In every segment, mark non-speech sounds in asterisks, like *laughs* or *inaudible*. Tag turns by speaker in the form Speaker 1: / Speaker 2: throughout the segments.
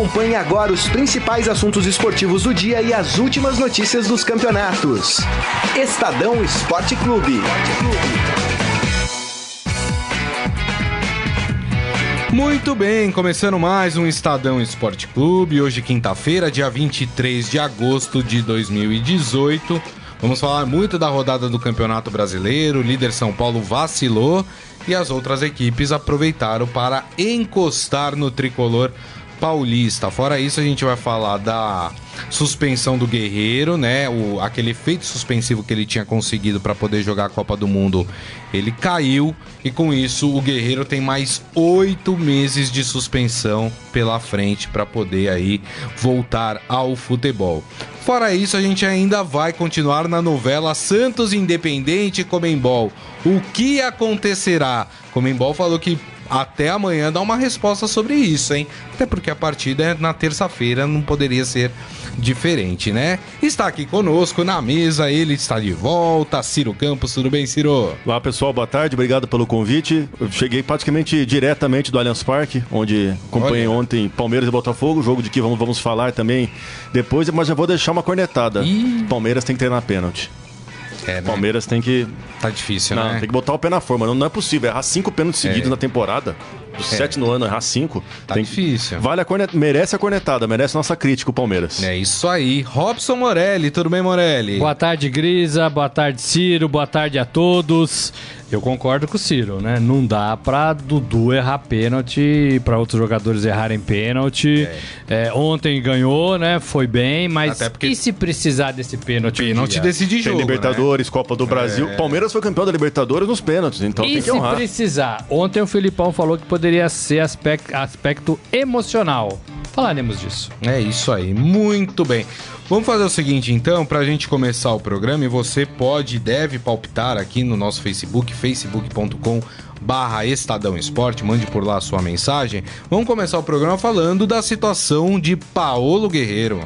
Speaker 1: Acompanhe agora os principais assuntos esportivos do dia e as últimas notícias dos campeonatos. Estadão Esporte Clube.
Speaker 2: Muito bem, começando mais um Estadão Esporte Clube. Hoje, quinta-feira, dia 23 de agosto de 2018. Vamos falar muito da rodada do Campeonato Brasileiro. O líder São Paulo vacilou e as outras equipes aproveitaram para encostar no tricolor paulista. Fora isso, a gente vai falar da suspensão do Guerreiro, né? O, aquele efeito suspensivo que ele tinha conseguido para poder jogar a Copa do Mundo, ele caiu e com isso o Guerreiro tem mais oito meses de suspensão pela frente para poder aí voltar ao futebol. Fora isso, a gente ainda vai continuar na novela Santos Independente Comembol. O que acontecerá? Comembol falou que até amanhã dá uma resposta sobre isso, hein? Até porque a partida é na terça-feira, não poderia ser diferente, né? Está aqui conosco na mesa, ele está de volta, Ciro Campos, tudo bem, Ciro?
Speaker 3: Olá, pessoal, boa tarde, obrigado pelo convite. Eu cheguei praticamente diretamente do Allianz Parque, onde acompanhei Olha. ontem Palmeiras e Botafogo, jogo de que vamos, vamos falar também depois, mas já vou deixar uma cornetada. Ih. Palmeiras tem que treinar pênalti. É, né? Palmeiras tem que.
Speaker 2: Tá difícil,
Speaker 3: não,
Speaker 2: né?
Speaker 3: Tem que botar o pé na forma. Não, não é possível. Errar cinco pênaltis seguidos é. na temporada. É. sete no ano, errar cinco.
Speaker 2: Tá tem... difícil.
Speaker 3: Vale a cornet... Merece a cornetada, merece nossa crítica o Palmeiras.
Speaker 2: É isso aí. Robson Morelli, tudo bem, Morelli?
Speaker 4: Boa tarde, Grisa. Boa tarde, Ciro. Boa tarde a todos. Eu concordo com o Ciro, né? Não dá pra Dudu errar pênalti, pra outros jogadores errarem pênalti. É. É, ontem ganhou, né? Foi bem, mas Até porque... e se precisar desse pênalti?
Speaker 2: Pênalti um decide jogo,
Speaker 3: Tem Libertadores, né? Copa do Brasil. É. Palmeiras foi campeão da Libertadores nos pênaltis, então
Speaker 4: e
Speaker 3: tem que honrar.
Speaker 4: se precisar? Ontem o Filipão falou que poderia ser aspecto, aspecto emocional. Falaremos disso.
Speaker 2: É isso aí, muito bem. Vamos fazer o seguinte então, para a gente começar o programa, e você pode e deve palpitar aqui no nosso Facebook, facebook.com barra Estadão Esporte, mande por lá a sua mensagem. Vamos começar o programa falando da situação de Paolo Guerreiro.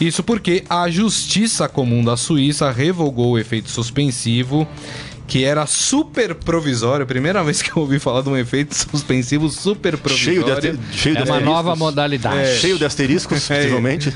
Speaker 2: Isso porque a Justiça Comum da Suíça revogou o efeito suspensivo que era super provisório. Primeira vez que eu ouvi falar de um efeito suspensivo super provisório.
Speaker 4: Cheio de, cheio de é uma nova modalidade. É.
Speaker 3: Cheio de asteriscos, é. possivelmente.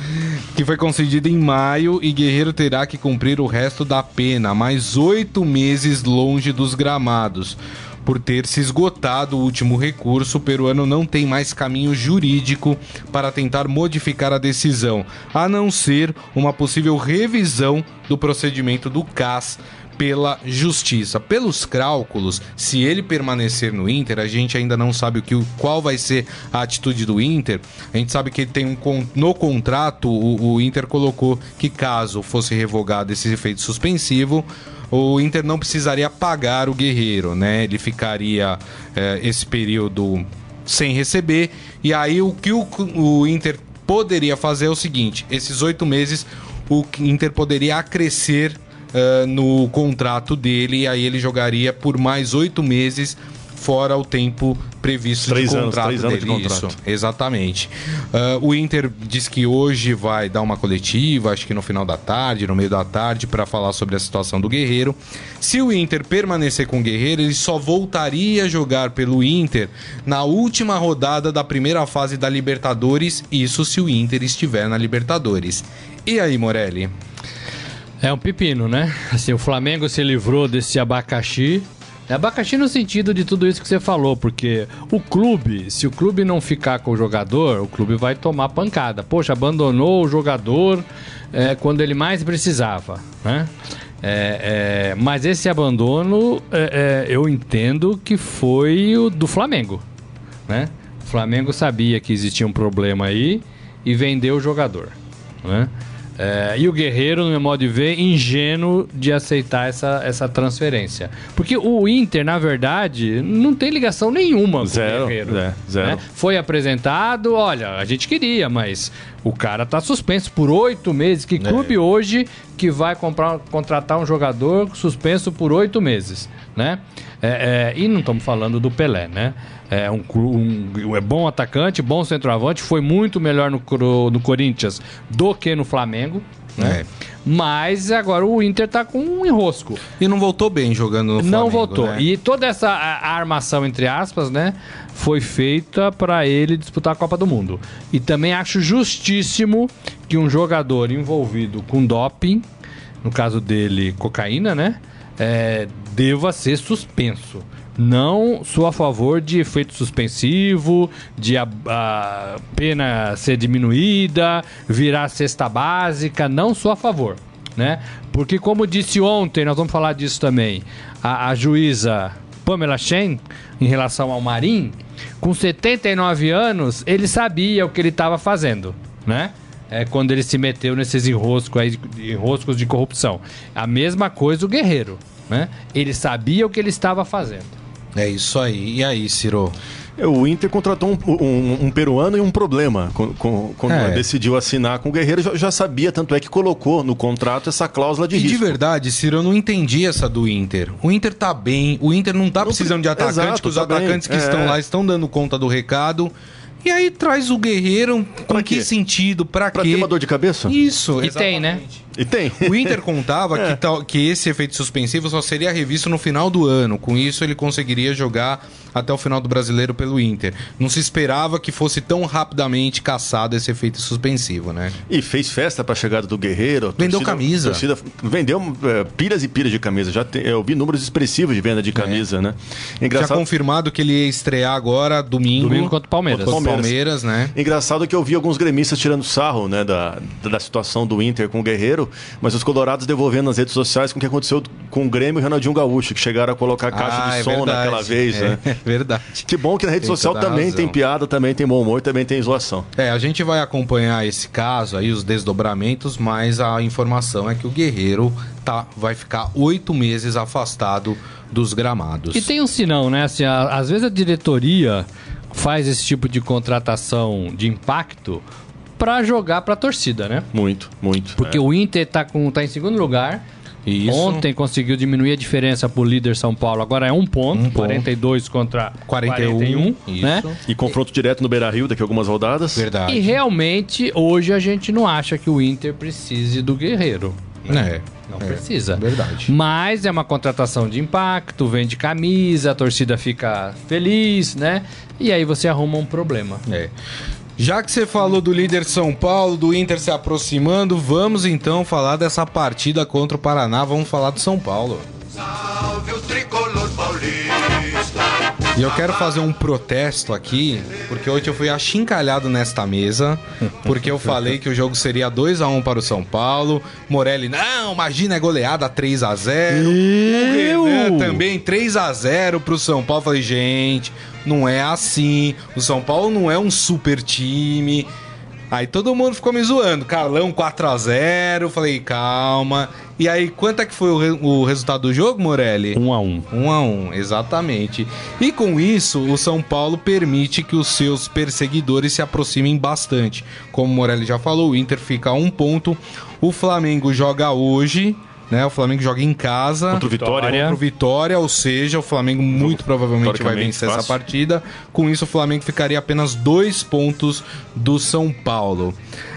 Speaker 2: Que foi concedido em maio e Guerreiro terá que cumprir o resto da pena, mais oito meses longe dos gramados. Por ter se esgotado o último recurso, o peruano não tem mais caminho jurídico para tentar modificar a decisão, a não ser uma possível revisão do procedimento do CAS pela justiça. Pelos cálculos, se ele permanecer no Inter, a gente ainda não sabe o que, qual vai ser a atitude do Inter. A gente sabe que tem um no contrato o, o Inter colocou que caso fosse revogado esse efeito suspensivo, o Inter não precisaria pagar o Guerreiro, né? Ele ficaria é, esse período sem receber e aí o que o, o Inter poderia fazer é o seguinte: esses oito meses o Inter poderia acrescer uh, no contrato dele, e aí ele jogaria por mais oito meses fora o tempo previsto
Speaker 3: três
Speaker 2: de
Speaker 3: contrato
Speaker 2: anos,
Speaker 3: três dele.
Speaker 2: Anos de contrato. Isso, exatamente. Uh, o Inter diz que hoje vai dar uma coletiva, acho que no final da tarde, no meio da tarde, para falar sobre a situação do Guerreiro. Se o Inter permanecer com o Guerreiro, ele só voltaria a jogar pelo Inter na última rodada da primeira fase da Libertadores, isso se o Inter estiver na Libertadores. E aí, Morelli?
Speaker 4: É um pepino, né? Assim, o Flamengo se livrou desse abacaxi. É abacaxi no sentido de tudo isso que você falou, porque o clube, se o clube não ficar com o jogador, o clube vai tomar pancada. Poxa, abandonou o jogador é, quando ele mais precisava, né? É, é, mas esse abandono, é, é, eu entendo que foi o do Flamengo, né? O Flamengo sabia que existia um problema aí e vendeu o jogador, né? É, e o Guerreiro, no meu modo de ver, ingênuo de aceitar essa, essa transferência. Porque o Inter, na verdade, não tem ligação nenhuma
Speaker 3: zero,
Speaker 4: com o Guerreiro.
Speaker 3: É, zero. Né?
Speaker 4: Foi apresentado, olha, a gente queria, mas o cara tá suspenso por oito meses. Que clube é. hoje que vai comprar, contratar um jogador suspenso por oito meses? né? É, é, e não estamos falando do Pelé, né? É um, um, é bom atacante, bom centroavante, foi muito melhor no, no Corinthians do que no Flamengo, né? É. Mas agora o Inter tá com um enrosco.
Speaker 2: E não voltou bem jogando no Flamengo.
Speaker 4: Não voltou. Né? E toda essa armação, entre aspas, né? Foi feita para ele disputar a Copa do Mundo. E também acho justíssimo que um jogador envolvido com doping, no caso dele, cocaína, né? É, deva ser suspenso. Não sou a favor de efeito suspensivo, de a, a pena ser diminuída, virar cesta básica. Não sou a favor, né? Porque, como disse ontem, nós vamos falar disso também, a, a juíza Pamela Chen, em relação ao Marim, com 79 anos, ele sabia o que ele estava fazendo, né? É quando ele se meteu nesses enroscos, aí, enroscos de corrupção. A mesma coisa o Guerreiro, né? Ele sabia o que ele estava fazendo.
Speaker 2: É isso aí. E aí, Ciro?
Speaker 3: É, o Inter contratou um, um, um, peruano e um problema. Quando é. decidiu assinar com o Guerreiro, já, já, sabia, tanto é que colocou no contrato essa cláusula de e risco.
Speaker 2: de verdade, Ciro, eu não entendi essa do Inter. O Inter tá bem, o Inter não tá precisando de atacante, Exato, os tá atacantes bem. que é. estão lá estão dando conta do recado. E aí traz o Guerreiro, com que sentido? Pra,
Speaker 3: pra
Speaker 2: quê?
Speaker 3: ter uma dor de cabeça?
Speaker 2: Isso,
Speaker 4: E exatamente. tem, né?
Speaker 3: E tem.
Speaker 2: O Inter contava é. que, tal, que esse efeito suspensivo só seria revisto no final do ano. Com isso, ele conseguiria jogar até o final do brasileiro pelo Inter. Não se esperava que fosse tão rapidamente caçado esse efeito suspensivo, né?
Speaker 3: E fez festa para a chegada do Guerreiro.
Speaker 2: Vendeu torcida, camisa.
Speaker 3: Torcida, vendeu é, pilhas e pilhas de camisa. Já tem, eu vi números expressivos de venda de camisa, é. né?
Speaker 2: Engraçado... Já confirmado que ele ia estrear agora domingo.
Speaker 4: Domingo contra o Palmeiras.
Speaker 2: Contra o Palmeiras, né?
Speaker 3: Engraçado que eu vi alguns gremistas tirando sarro, né, da, da situação do Inter com o Guerreiro, mas os colorados devolvendo nas redes sociais com o que aconteceu com o Grêmio e o Ronaldinho Gaúcho, que chegaram a colocar caixa ah, de é som verdade. naquela vez, *laughs*
Speaker 2: é.
Speaker 3: né?
Speaker 2: Verdade.
Speaker 3: Que bom que na rede tem social também razão. tem piada, também tem bom humor, também tem zoação.
Speaker 2: É, a gente vai acompanhar esse caso aí, os desdobramentos, mas a informação é que o Guerreiro tá, vai ficar oito meses afastado dos gramados.
Speaker 4: E tem um sinal, né? Assim, a, às vezes a diretoria faz esse tipo de contratação de impacto para jogar para a torcida, né?
Speaker 3: Muito, muito.
Speaker 4: Porque é. o Inter tá, com, tá em segundo lugar isso. Ontem conseguiu diminuir a diferença pro líder São Paulo. Agora é um ponto, um 42 contra 41, 41 né?
Speaker 3: E confronto direto no Beira-Rio daqui a algumas rodadas.
Speaker 4: Verdade. E realmente hoje a gente não acha que o Inter precise do Guerreiro.
Speaker 2: Né?
Speaker 4: É. Não é, precisa.
Speaker 2: Verdade.
Speaker 4: Mas é uma contratação de impacto, vende camisa, a torcida fica feliz, né? E aí você arruma um problema.
Speaker 2: É. Já que você falou do líder São Paulo, do Inter se aproximando, vamos então falar dessa partida contra o Paraná. Vamos falar do São Paulo. Salve o tricolor paulista. E eu quero fazer um protesto aqui, porque hoje eu fui achincalhado nesta mesa, porque eu falei que o jogo seria 2 a 1 para o São Paulo. Morelli, não, imagina, é goleada 3 a 0
Speaker 4: eu? Renan
Speaker 2: também 3 a 0 para o São Paulo. falei, gente, não é assim. O São Paulo não é um super time. Aí todo mundo ficou me zoando. Carlão 4 a 0 Falei, calma. E aí, quanto é que foi o, re o resultado do jogo, Morelli?
Speaker 4: 1 a 1
Speaker 2: 1 a 1 exatamente. E com isso, o São Paulo permite que os seus perseguidores se aproximem bastante. Como o Morelli já falou, o Inter fica a um ponto. O Flamengo joga hoje né? O Flamengo joga em casa
Speaker 3: contra o Vitória, contra
Speaker 2: o Vitória, ou seja, o Flamengo muito provavelmente vai vencer fácil. essa partida. Com isso, o Flamengo ficaria apenas dois pontos do São Paulo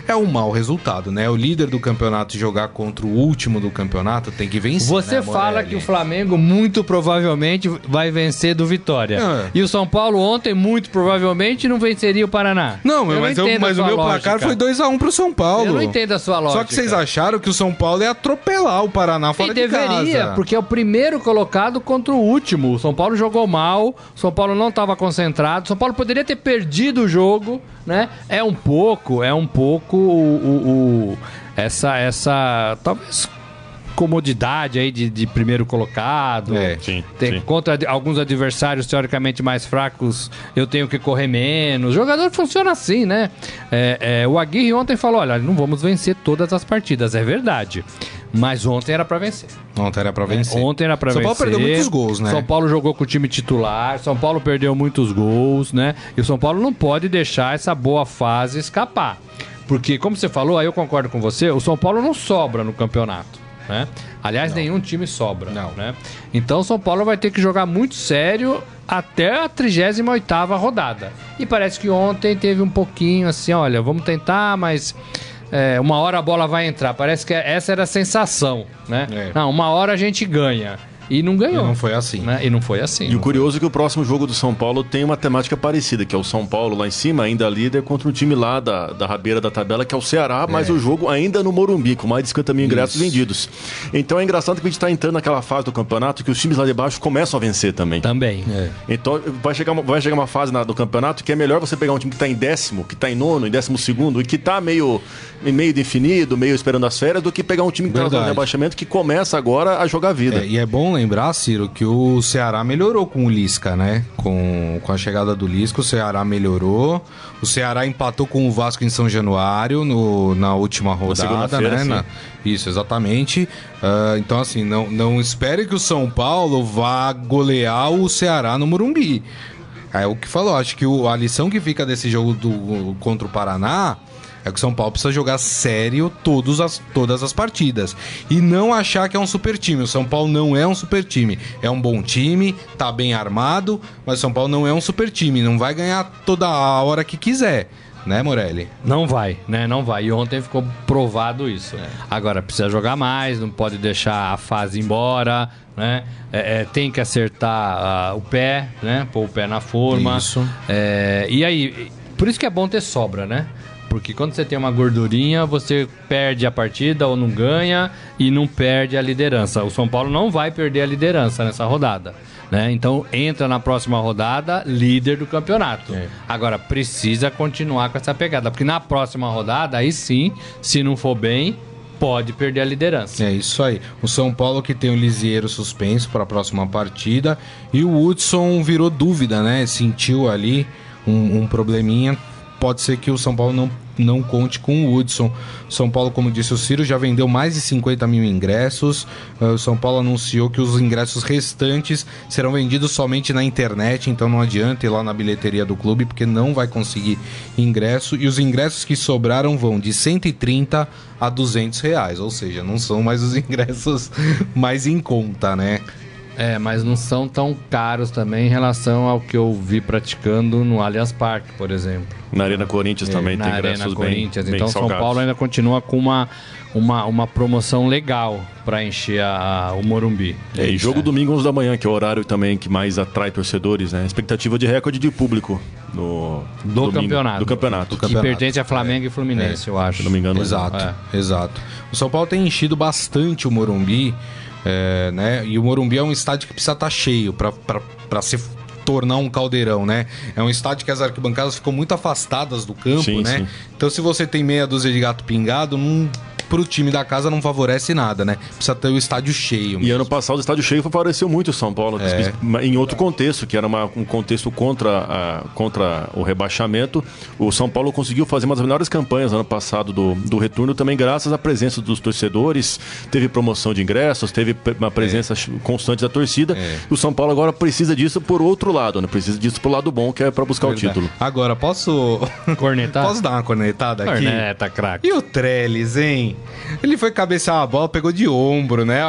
Speaker 2: é um mau resultado, né? O líder do campeonato jogar contra o último do campeonato tem que vencer.
Speaker 4: Você
Speaker 2: né,
Speaker 4: fala que o Flamengo muito provavelmente vai vencer do Vitória. É. E o São Paulo ontem muito provavelmente não venceria o Paraná.
Speaker 2: Não, eu mas, eu, mas o meu lógica. placar foi 2x1 um pro São Paulo.
Speaker 4: Eu não entendo a sua lógica.
Speaker 2: Só que vocês acharam que o São Paulo ia atropelar o Paraná fora e de
Speaker 4: deveria,
Speaker 2: casa.
Speaker 4: porque é o primeiro colocado contra o último. O São Paulo jogou mal, o São Paulo não estava concentrado, o São Paulo poderia ter perdido o jogo né? É um pouco, é um pouco o, o, o essa, essa, talvez comodidade aí de, de primeiro colocado.
Speaker 3: É, sim,
Speaker 4: tem,
Speaker 3: sim.
Speaker 4: Contra alguns adversários teoricamente mais fracos, eu tenho que correr menos. O jogador funciona assim, né? É, é, o Aguirre ontem falou: olha, não vamos vencer todas as partidas, é verdade. Mas ontem era para vencer.
Speaker 2: Ontem era para vencer.
Speaker 4: É, ontem era para vencer.
Speaker 2: São Paulo perdeu muitos gols, né?
Speaker 4: São Paulo jogou com o time titular. São Paulo perdeu muitos gols, né? E o São Paulo não pode deixar essa boa fase escapar. Porque, como você falou, aí eu concordo com você, o São Paulo não sobra no campeonato. né? Aliás, não. nenhum time sobra, não. né? Então, o São Paulo vai ter que jogar muito sério até a 38 rodada. E parece que ontem teve um pouquinho assim, olha, vamos tentar, mas é, uma hora a bola vai entrar. Parece que essa era a sensação, né? É. Não, uma hora a gente ganha. E não ganhou.
Speaker 2: E não foi assim.
Speaker 4: Né? E não foi assim.
Speaker 3: E o curioso foi. é que o próximo jogo do São Paulo tem uma temática parecida, que é o São Paulo lá em cima, ainda líder, contra um time lá da, da rabeira da tabela, que é o Ceará, é. mas o jogo ainda no Morumbi, com mais de 50 mil ingressos Isso. vendidos. Então é engraçado que a gente está entrando naquela fase do campeonato que os times lá de baixo começam a vencer também.
Speaker 4: Também. É.
Speaker 3: Então vai chegar, uma, vai chegar uma fase na, do campeonato que é melhor você pegar um time que está em décimo, que está em nono, em décimo segundo, e que está meio, meio definido, meio esperando as férias, do que pegar um time que está no rebaixamento que começa agora a jogar a vida.
Speaker 2: É, e é bom lembrar, Ciro, que o Ceará melhorou com o Lisca, né? Com, com a chegada do Lisca, o Ceará melhorou. O Ceará empatou com o Vasco em São Januário no, na última rodada, na né? Na, isso, exatamente. Uh, então, assim, não, não espere que o São Paulo vá golear o Ceará no Morumbi. É o que falou, acho que o, a lição que fica desse jogo do, contra o Paraná é que o São Paulo precisa jogar sério todos as, todas as partidas. E não achar que é um super time. O São Paulo não é um super time. É um bom time, tá bem armado, mas o São Paulo não é um super time. Não vai ganhar toda a hora que quiser né, Morelli?
Speaker 4: Não vai, né? Não vai. E ontem ficou provado isso. É. Agora, precisa jogar mais, não pode deixar a fase embora, né? É, é, tem que acertar uh, o pé, né? Pôr o pé na forma. Isso. É, e aí, por isso que é bom ter sobra, né? Porque quando você tem uma gordurinha, você perde a partida ou não ganha e não perde a liderança. O São Paulo não vai perder a liderança nessa rodada. Né? Então entra na próxima rodada líder do campeonato. É. Agora precisa continuar com essa pegada, porque na próxima rodada, aí sim, se não for bem, pode perder a liderança.
Speaker 2: É isso aí. O São Paulo que tem o Lisieiro suspenso para a próxima partida e o Hudson virou dúvida, né? Sentiu ali um, um probleminha pode ser que o São Paulo não, não conte com o Hudson. São Paulo, como disse o Ciro, já vendeu mais de 50 mil ingressos. Uh, o São Paulo anunciou que os ingressos restantes serão vendidos somente na internet, então não adianta ir lá na bilheteria do clube, porque não vai conseguir ingresso. E os ingressos que sobraram vão de 130 a 200 reais, ou seja, não são mais os *laughs* ingressos mais em conta, né?
Speaker 4: É, mas não são tão caros também em relação ao que eu vi praticando no Allianz Parque, por exemplo.
Speaker 3: Na Arena Corinthians é, também
Speaker 4: na
Speaker 3: tem
Speaker 4: Arena Corinthians. Bem, então bem São Paulo ainda continua com uma, uma, uma promoção legal para encher a, a, o Morumbi.
Speaker 3: É, e jogo é. domingo 11 da manhã, que é o horário também que mais atrai torcedores, né? Expectativa de recorde de público no
Speaker 4: do domingo, campeonato.
Speaker 3: Do campeonato.
Speaker 4: Do campeonato. Que pertence a Flamengo é. e Fluminense, eu acho. Se
Speaker 3: não me engano.
Speaker 2: Exato, é. exato. O São Paulo tem enchido bastante o Morumbi. É, né? E o Morumbi é um estádio que precisa estar tá cheio para se tornar um caldeirão, né? É um estádio que as arquibancadas ficam muito afastadas do campo, sim, né? Sim. Então se você tem meia dúzia de gato pingado, não pro time da casa não favorece nada, né? Precisa ter o estádio cheio.
Speaker 3: Mesmo. E ano passado o estádio cheio favoreceu muito o São Paulo, é. em outro contexto, que era uma, um contexto contra, a, contra o rebaixamento. O São Paulo conseguiu fazer uma das melhores campanhas ano passado do, do retorno, também graças à presença dos torcedores. Teve promoção de ingressos, teve uma presença é. constante da torcida. É. O São Paulo agora precisa disso por outro lado, né? Precisa disso pro lado bom, que é para buscar Verdade. o título.
Speaker 2: Agora, posso.
Speaker 4: Cornetar? *laughs*
Speaker 2: posso dar uma cornetada aqui?
Speaker 4: Corneta, craque.
Speaker 2: E o Trellis, hein? Ele foi cabecear a bola, pegou de ombro, né?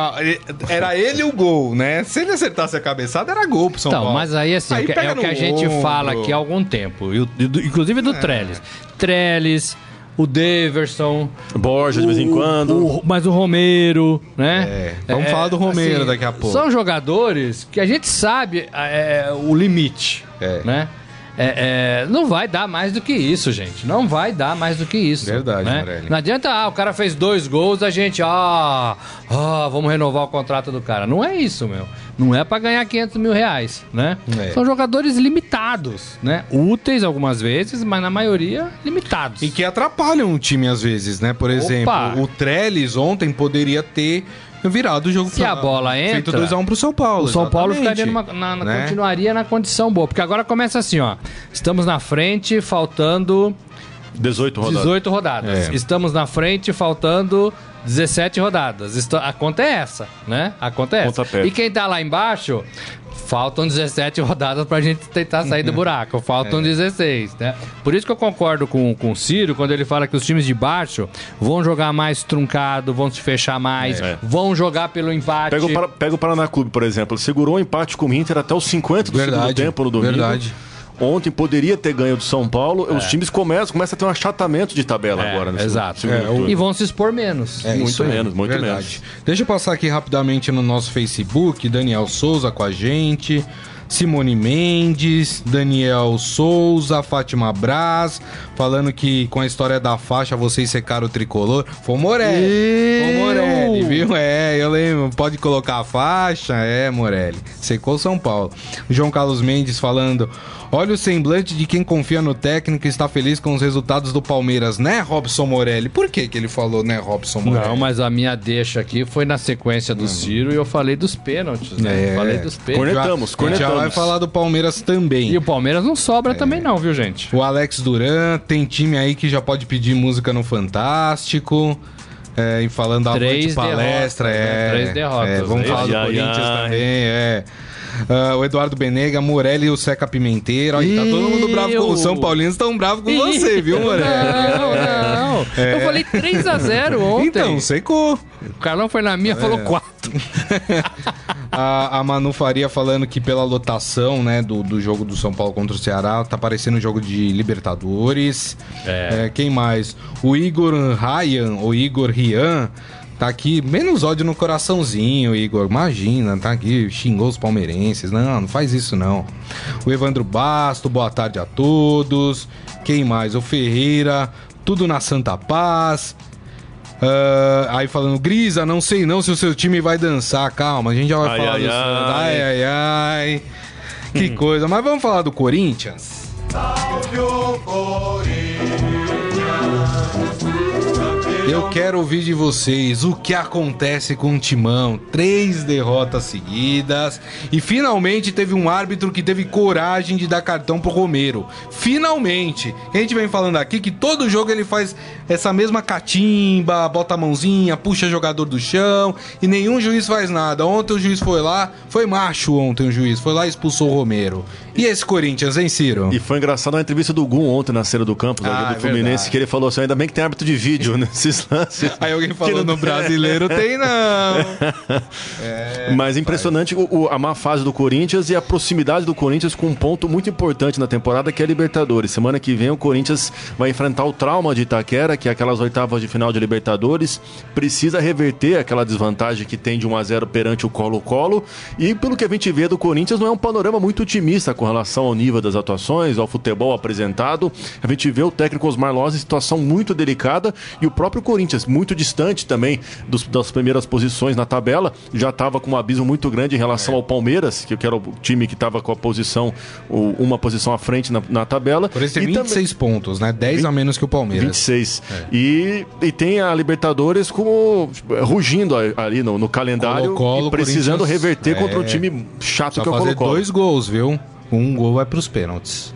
Speaker 2: Era ele o gol, né? Se ele acertasse a cabeçada, era gol pro São então, Paulo.
Speaker 4: Mas aí, assim, aí é o que a gente ombro. fala aqui há algum tempo. Inclusive do é. Trellis. Trellis, o Deverson.
Speaker 3: Borja, de vez em quando.
Speaker 4: O, mas o Romero, né?
Speaker 2: É, vamos é, falar do Romero assim, daqui a pouco.
Speaker 4: São jogadores que a gente sabe é, o limite, é. né? É, é, não vai dar mais do que isso, gente. Não vai dar mais do que isso.
Speaker 2: Verdade,
Speaker 4: né? Não adianta, ah, o cara fez dois gols, a gente, ah, ah, vamos renovar o contrato do cara. Não é isso, meu. Não é para ganhar 500 mil reais, né? É. São jogadores limitados, né? Úteis algumas vezes, mas na maioria limitados.
Speaker 2: E que atrapalham o time às vezes, né? Por exemplo, Opa. o Trellis ontem poderia ter virado o jogo
Speaker 4: Se pra, a bola entra.
Speaker 2: Feito 2x1 um pro São Paulo.
Speaker 4: O São Paulo ficaria numa, na, né? continuaria na condição boa. Porque agora começa assim, ó. Estamos na frente, faltando.
Speaker 3: 18 rodadas.
Speaker 4: 18 rodadas. É. Estamos na frente, faltando 17 rodadas. a conta é essa, né? A conta é essa. Conta e quem tá lá embaixo faltam 17 rodadas pra gente tentar sair do buraco. Faltam é. 16, né? Por isso que eu concordo com, com o Ciro quando ele fala que os times de baixo vão jogar mais truncado, vão se fechar mais, é. vão jogar pelo empate.
Speaker 3: Pega o, pega o Paraná Clube, por exemplo. Segurou o empate com o Inter até os 50 do verdade, segundo tempo no domingo. Verdade. Ontem poderia ter ganho do São Paulo. É. Os times começam, começam a ter um achatamento de tabela é, agora.
Speaker 4: Exato. É, e vão se expor menos.
Speaker 3: É, muito menos, muito verdade. menos.
Speaker 2: Deixa eu passar aqui rapidamente no nosso Facebook. Daniel Souza com a gente. Simone Mendes, Daniel Souza, Fátima Braz, falando que com a história da faixa vocês secaram o tricolor. Foi o Morelli. Foi o Morelli, viu? É, eu lembro. Pode colocar a faixa? É, Morelli. Secou São Paulo. João Carlos Mendes falando. Olha o semblante de quem confia no técnico e está feliz com os resultados do Palmeiras, né, Robson Morelli? Por que, que ele falou, né, Robson Morelli?
Speaker 4: Não, mas a minha deixa aqui foi na sequência do Ciro e eu falei dos pênaltis, né? É. Falei dos
Speaker 3: pênaltis. Cornetamos, cornetamos.
Speaker 2: Já vai falar do Palmeiras também.
Speaker 4: E o Palmeiras não sobra é. também não, viu, gente?
Speaker 2: O Alex Duran, tem time aí que já pode pedir música no Fantástico. É, e falando da
Speaker 4: palestra, derrotas,
Speaker 2: é,
Speaker 4: né? Três derrotas.
Speaker 2: É, vamos falar do ai, Corinthians ai. também, é. Uh, o Eduardo Benega, Morelli e o Seca Pimenteiro. Aí, tá todo mundo bravo com o São Paulinos, estão bravos com você, viu, Morelli?
Speaker 4: Não, não. É. Eu falei 3x0 ontem.
Speaker 2: Então, secou.
Speaker 4: O Carlão foi na minha, é. falou 4. *laughs*
Speaker 2: a, a Manu Faria falando que pela lotação, né, do, do jogo do São Paulo contra o Ceará, tá parecendo um jogo de Libertadores. É. é quem mais? O Igor Ryan, ou Igor Rian, Tá aqui, menos ódio no coraçãozinho, Igor. Imagina, tá aqui, xingou os palmeirenses. Não, não faz isso não. O Evandro Basto, boa tarde a todos. Quem mais? O Ferreira, tudo na Santa Paz. Uh, aí falando, Grisa, não sei não se o seu time vai dançar. Calma, a gente já vai ai, falar ai, Ai, ai, ai. ai. Que hum. coisa. Mas vamos falar do Corinthians? Salve o Corinthians! Eu quero ouvir de vocês o que acontece com o Timão. Três derrotas seguidas. E finalmente teve um árbitro que teve coragem de dar cartão pro Romero. Finalmente! A gente vem falando aqui que todo jogo ele faz essa mesma catimba, bota a mãozinha, puxa jogador do chão e nenhum juiz faz nada. Ontem o juiz foi lá, foi macho ontem o juiz, foi lá e expulsou o Romero. E esse Corinthians, hein, Ciro?
Speaker 3: E foi engraçado a entrevista do Gum ontem na cena do campo, ah, do é Fluminense, verdade. que ele falou assim: ainda bem que tem árbitro de vídeo *laughs* nesses lances.
Speaker 2: Aí alguém falou: no brasileiro *laughs* tem não.
Speaker 3: é, Mas impressionante o, a má fase do Corinthians e a proximidade do Corinthians com um ponto muito importante na temporada que é a Libertadores. Semana que vem o Corinthians vai enfrentar o trauma de Itaquera, que é aquelas oitavas de final de Libertadores. Precisa reverter aquela desvantagem que tem de 1 a 0 perante o Colo-Colo. E pelo que a gente vê do Corinthians, não é um panorama muito otimista com relação ao nível das atuações, ao futebol apresentado. A gente vê o técnico Osmar Loz em situação muito delicada e o próprio Corinthians, muito distante também dos, das primeiras posições na tabela, já estava com um abismo muito grande em relação ao Palmeiras, que era o time que estava com a posição, uma posição à frente na, na tabela.
Speaker 2: Por isso tem 26 também, pontos, né? 10 20, a menos que o Palmeiras.
Speaker 3: 26. É. E, e tem a Libertadores como rugindo ali no, no calendário Colo -Colo, e precisando reverter é, contra um time chato
Speaker 2: que
Speaker 3: é o
Speaker 2: Colo-Colo. dois gols, viu? Um gol vai para os pênaltis.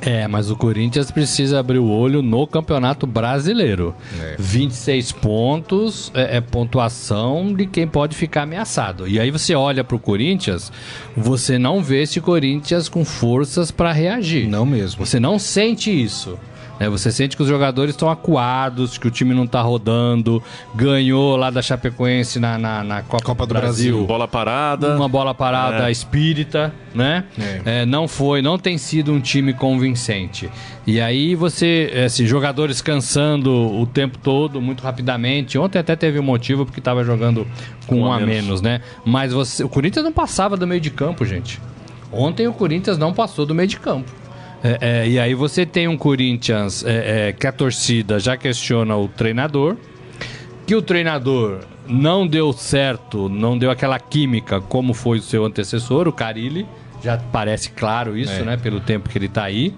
Speaker 4: É, mas o Corinthians precisa abrir o olho no Campeonato Brasileiro. É. 26 pontos é, é, pontuação de quem pode ficar ameaçado. E aí você olha para o Corinthians, você não vê esse Corinthians com forças para reagir.
Speaker 2: Não mesmo.
Speaker 4: Você não sente isso. Né? Você sente que os jogadores estão acuados, que o time não está rodando, ganhou lá da Chapecoense na, na, na Copa, Copa, do, Brasil. Brasil.
Speaker 3: Bola parada.
Speaker 4: Uma bola parada é. espírita, né? É. É, não foi, não tem sido um time convincente. E aí você, assim, jogadores cansando o tempo todo, muito rapidamente. Ontem até teve um motivo porque estava jogando com um, um a menos. menos, né? Mas você, o Corinthians não passava do meio de campo, gente. Ontem o Corinthians não passou do meio de campo. É, é, e aí você tem um Corinthians é, é, que a torcida já questiona o treinador, que o treinador não deu certo, não deu aquela química como foi o seu antecessor, o Carilli. Já parece claro isso, é. né? Pelo tempo que ele está aí.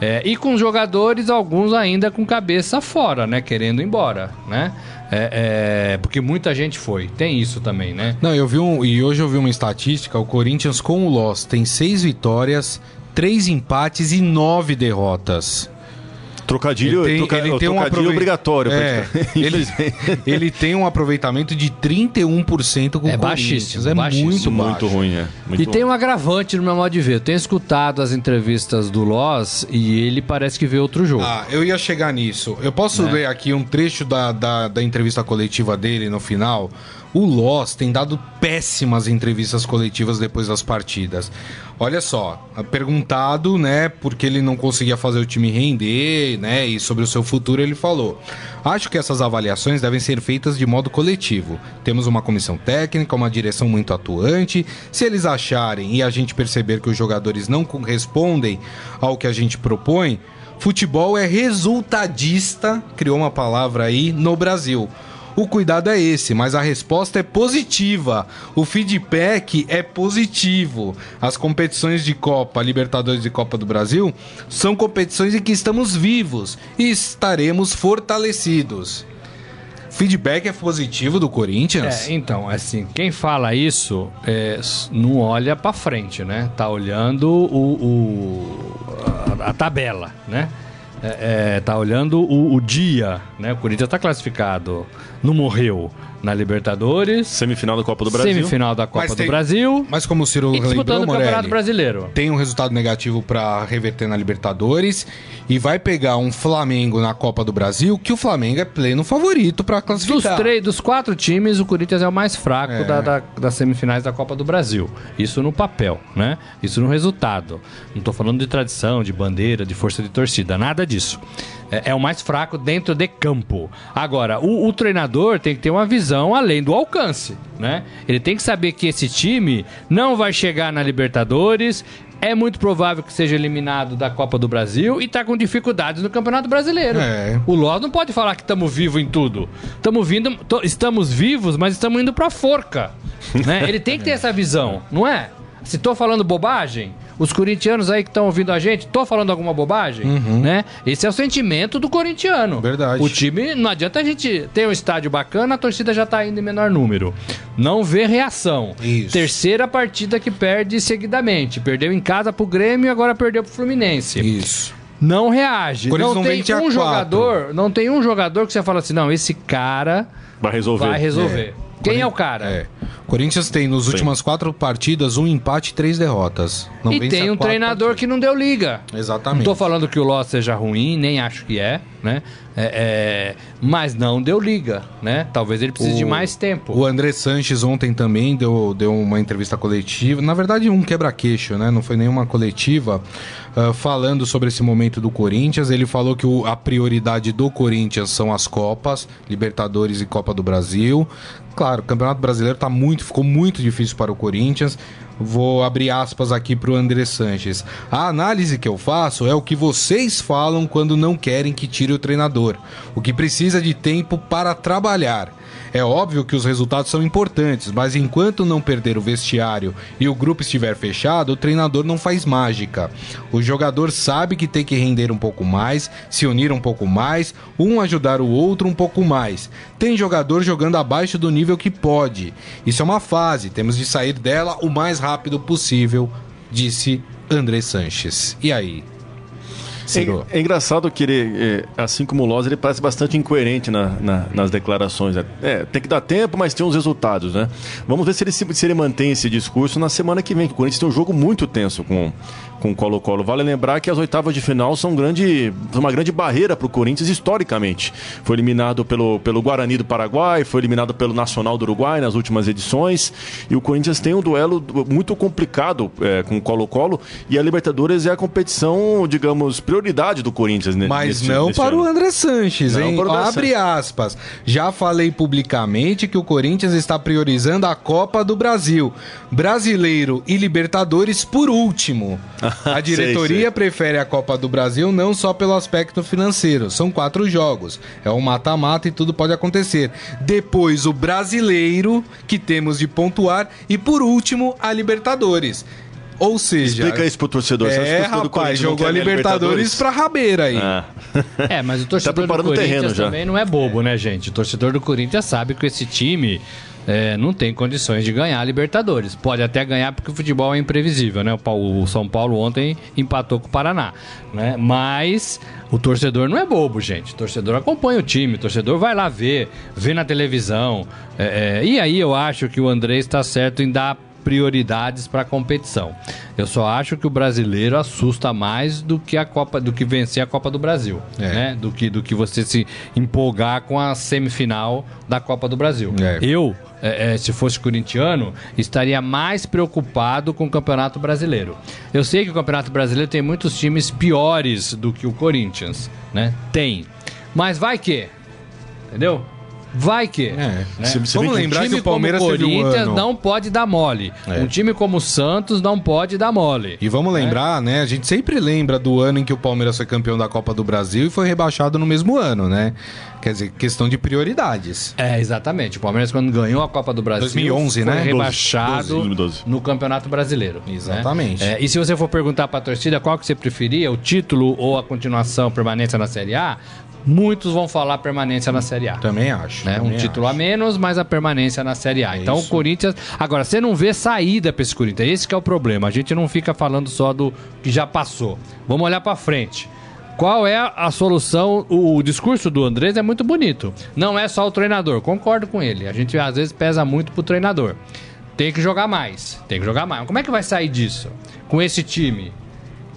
Speaker 4: É, e com jogadores, alguns ainda com cabeça fora, né? Querendo ir embora, né? É, é, porque muita gente foi. Tem isso também, né?
Speaker 2: Não, eu vi um. E hoje eu vi uma estatística: o Corinthians com o Loss tem seis vitórias, três empates e nove derrotas.
Speaker 3: Trocadilho,
Speaker 2: Ele tem-
Speaker 3: troca-
Speaker 2: ele tem um
Speaker 3: trocadilho
Speaker 2: aprove-
Speaker 3: obrigatório.
Speaker 2: É, ele, ele tem um aproveitamento de 31% com
Speaker 4: É
Speaker 2: o
Speaker 4: baixíssimo.
Speaker 2: É
Speaker 4: baixíssimo.
Speaker 2: muito baixo.
Speaker 3: muito ruim, é. Muito
Speaker 4: E tem
Speaker 3: ruim.
Speaker 4: um agravante no meu modo de ver. Eu tenho escutado as entrevistas do Loz e ele parece que vê outro jogo.
Speaker 2: Ah, eu ia chegar nisso. Eu posso
Speaker 4: Né?
Speaker 2: ler aqui um trecho da, da, da entrevista coletiva dele no final. O Loss tem dado péssimas entrevistas coletivas depois das partidas. Olha só, perguntado, né, porque ele não conseguia fazer o time render, né, e sobre o seu futuro ele falou: Acho que essas avaliações devem ser feitas de modo coletivo. Temos uma comissão técnica, uma direção muito atuante. Se eles acharem e a gente perceber que os jogadores não correspondem ao que a gente propõe, Futebol é resultadista, criou uma palavra aí, no Brasil. O cuidado é esse, mas a resposta é positiva. O feedback é positivo. As competições de Copa, Libertadores e Copa do Brasil são competições em que estamos vivos e estaremos fortalecidos. Feedback é positivo do Corinthians?
Speaker 4: É, então, assim, quem fala isso é, não olha pra frente, né? Tá olhando o, o- a, a tabela, né? É, é, tá olhando o, o dia, né? O Corinthians tá classificado, não morreu na Libertadores,
Speaker 3: Semifinal da Copa do Brasil.
Speaker 4: semifinal da Copa
Speaker 2: Mas
Speaker 4: do
Speaker 2: tem-
Speaker 4: Brasil
Speaker 2: Mas como o Ciro
Speaker 4: e disputando
Speaker 2: lembrou,
Speaker 4: o Campeonato
Speaker 2: Morelli,
Speaker 4: Brasileiro.
Speaker 2: tem um resultado negativo para reverter na Libertadores e vai pegar um Flamengo na Copa do Brasil, que o Flamengo é pleno favorito para
Speaker 4: Dos,
Speaker 2: classificar.
Speaker 4: três, dos quatro times, o Corinthians é o mais fraco
Speaker 2: É.
Speaker 4: da- da- das semifinais da Copa do Brasil. Isso no papel, né? Isso no resultado. Não tô falando de tradição, de bandeira, de força de torcida, nada disso. É, é o mais fraco dentro de campo. Agora, o, o treinador tem que ter uma visão além do alcance, né? Ele tem que saber que esse time não vai chegar na Libertadores. É muito provável que seja eliminado da Copa do Brasil e tá com dificuldades no Campeonato Brasileiro.
Speaker 2: É.
Speaker 4: O Loz não pode falar que estamos vivos em tudo. Estamos vindo, to- estamos vivos, mas estamos indo pra forca. né? *laughs* Ele tem que ter essa visão, não é? Se tô falando bobagem, os corintianos aí que estão ouvindo a gente, tô falando alguma bobagem, né? Esse é o sentimento do corintiano.
Speaker 2: Verdade.
Speaker 4: O time, não adianta a gente ter um estádio bacana, a torcida já tá indo em menor número. Não vê reação.
Speaker 2: Isso.
Speaker 4: Terceira partida que perde seguidamente. Perdeu em casa pro Grêmio e agora perdeu pro Fluminense
Speaker 2: Isso.
Speaker 4: não reage.
Speaker 2: Corinthians
Speaker 4: Não,
Speaker 2: não
Speaker 4: tem um
Speaker 2: quatro.
Speaker 4: jogador, não tem um jogador que você fala assim, não, esse cara
Speaker 3: Vai resolver.
Speaker 4: vai resolver. Quem é o cara?
Speaker 2: É. Corinthians tem nos últimas quatro partidas um empate e três derrotas. Não
Speaker 4: e tem um treinador
Speaker 2: partidas.
Speaker 4: que não deu liga.
Speaker 2: Exatamente.
Speaker 4: Não tô falando que o Loss seja ruim, nem acho que é, né? É, é, mas não deu liga, né? Talvez ele precise de mais tempo.
Speaker 2: O André Sanches ontem também deu, deu uma entrevista coletiva, na verdade um quebra-queixo, né? Não foi nenhuma coletiva, ah, falando sobre esse momento do Corinthians. Ele falou que o- a prioridade do Corinthians são as Copas, Libertadores e Copa do Brasil. Claro, o Campeonato Brasileiro tá muito, ficou muito difícil para o Corinthians. Vou abrir aspas aqui para o André Sanches. A análise que eu faço é o que vocês falam quando não querem que tire o treinador. O que precisa de tempo para trabalhar. É óbvio que os resultados são importantes, mas enquanto não perder o vestiário e o grupo estiver fechado, o treinador não faz mágica. O jogador sabe que tem que render um pouco mais, se unir um pouco mais, um ajudar o outro um pouco mais. Tem jogador jogando abaixo do nível que pode. Isso é uma fase, temos de sair dela o mais rápido possível, disse André Sanches. E aí? Ciro?
Speaker 3: É, é engraçado que ele, é, assim como o Loz, ele parece bastante incoerente na- na- nas declarações. É, tem que dar tempo, mas tem uns resultados, né? Vamos ver se ele, se, se ele mantém esse discurso na semana que vem, que o Corinthians tem um jogo muito tenso com, com o Colo-Colo. Vale lembrar que as oitavas de final são grande, uma grande barreira para o Corinthians historicamente. Foi eliminado pelo, pelo Guarani do Paraguai, foi eliminado pelo Nacional do Uruguai nas últimas edições, e o Corinthians tem um duelo muito complicado é, com o Colo-Colo, e a Libertadores é a competição, digamos, prioridade do Corinthians. né,
Speaker 2: Mas
Speaker 3: nesse-
Speaker 2: não
Speaker 3: nesse
Speaker 2: para
Speaker 3: ano.
Speaker 2: o André Sanches,
Speaker 3: Não
Speaker 2: hein? Abre aspas. Já falei publicamente que o Corinthians está priorizando a Copa do Brasil. Brasileiro e Libertadores por último. *laughs* A *laughs* diretoria
Speaker 3: sei.
Speaker 2: prefere a Copa do Brasil não só pelo aspecto financeiro. São quatro jogos. É um mata-mata e tudo pode acontecer. Depois o brasileiro, que temos de pontuar. E por último, a Libertadores. Ou seja.
Speaker 3: Explica isso pro torcedor. Você acha que o
Speaker 2: É,
Speaker 3: torcedor do
Speaker 2: rapaz, jogou a
Speaker 3: ganhar
Speaker 2: Libertadores pra rabeira aí.
Speaker 3: Ah.
Speaker 4: É, mas o torcedor do
Speaker 3: preparando o
Speaker 4: Corinthians
Speaker 3: terreno já.
Speaker 4: também não é bobo, né, gente? O torcedor do Corinthians sabe que esse time é, não tem condições de ganhar a Libertadores. Pode até ganhar porque o futebol é imprevisível, né? O, São Paulo ontem empatou com o Paraná, né? Mas o torcedor não é bobo, gente. O torcedor acompanha o time, o torcedor vai lá ver, vê na televisão. É, é, e aí eu acho que o André está certo em dar prioridades para a competição. Eu só acho que o brasileiro assusta mais do que a Copa, do que vencer a Copa do Brasil,
Speaker 2: É.
Speaker 4: né? Do que do que você se empolgar com a semifinal da Copa do Brasil.
Speaker 2: É.
Speaker 4: Eu, é, é, se fosse corintiano, estaria mais preocupado com o Campeonato Brasileiro. Eu sei que o Campeonato Brasileiro tem muitos times piores do que o Corinthians, né? Tem. Mas vai que, entendeu? Vai que.
Speaker 2: É.
Speaker 4: né?
Speaker 3: Se- se
Speaker 2: Vamos lembrar
Speaker 4: um
Speaker 2: que o Palmeiras
Speaker 4: como o
Speaker 2: um
Speaker 4: Corinthians
Speaker 2: ano.
Speaker 4: não pode dar mole.
Speaker 2: É.
Speaker 4: Um time como o Santos não pode dar mole.
Speaker 2: E vamos lembrar, né? A gente sempre lembra do ano em que o Palmeiras foi campeão da Copa do Brasil e foi rebaixado no mesmo ano, né? Quer dizer, questão de prioridades.
Speaker 4: É, exatamente. O Palmeiras, quando ganhou a Copa do Brasil,
Speaker 2: 2011,
Speaker 4: foi
Speaker 2: né?
Speaker 4: rebaixado
Speaker 3: 12, 2012.
Speaker 4: no Campeonato Brasileiro. né?
Speaker 2: Exatamente.
Speaker 4: É, e se você for perguntar pra torcida qual que você preferia, o título ou a continuação, permanência na Série A, muitos vão falar permanência na Série A.
Speaker 2: Também acho.
Speaker 4: Né? Um título a
Speaker 2: acho.
Speaker 4: menos, mas a permanência na Série A.
Speaker 2: É
Speaker 4: então
Speaker 2: isso.
Speaker 4: o Corinthians. Agora, você não vê saída pra esse Corinthians. Esse que é o problema. A gente não fica falando só do que já passou. Vamos olhar pra frente. Qual é a solução? O, o discurso do Andrés é muito bonito. Não é só o treinador. Concordo com ele. A gente às vezes pesa muito pro treinador. Tem que jogar mais. Tem que jogar mais. Como é que vai sair disso? Com esse time?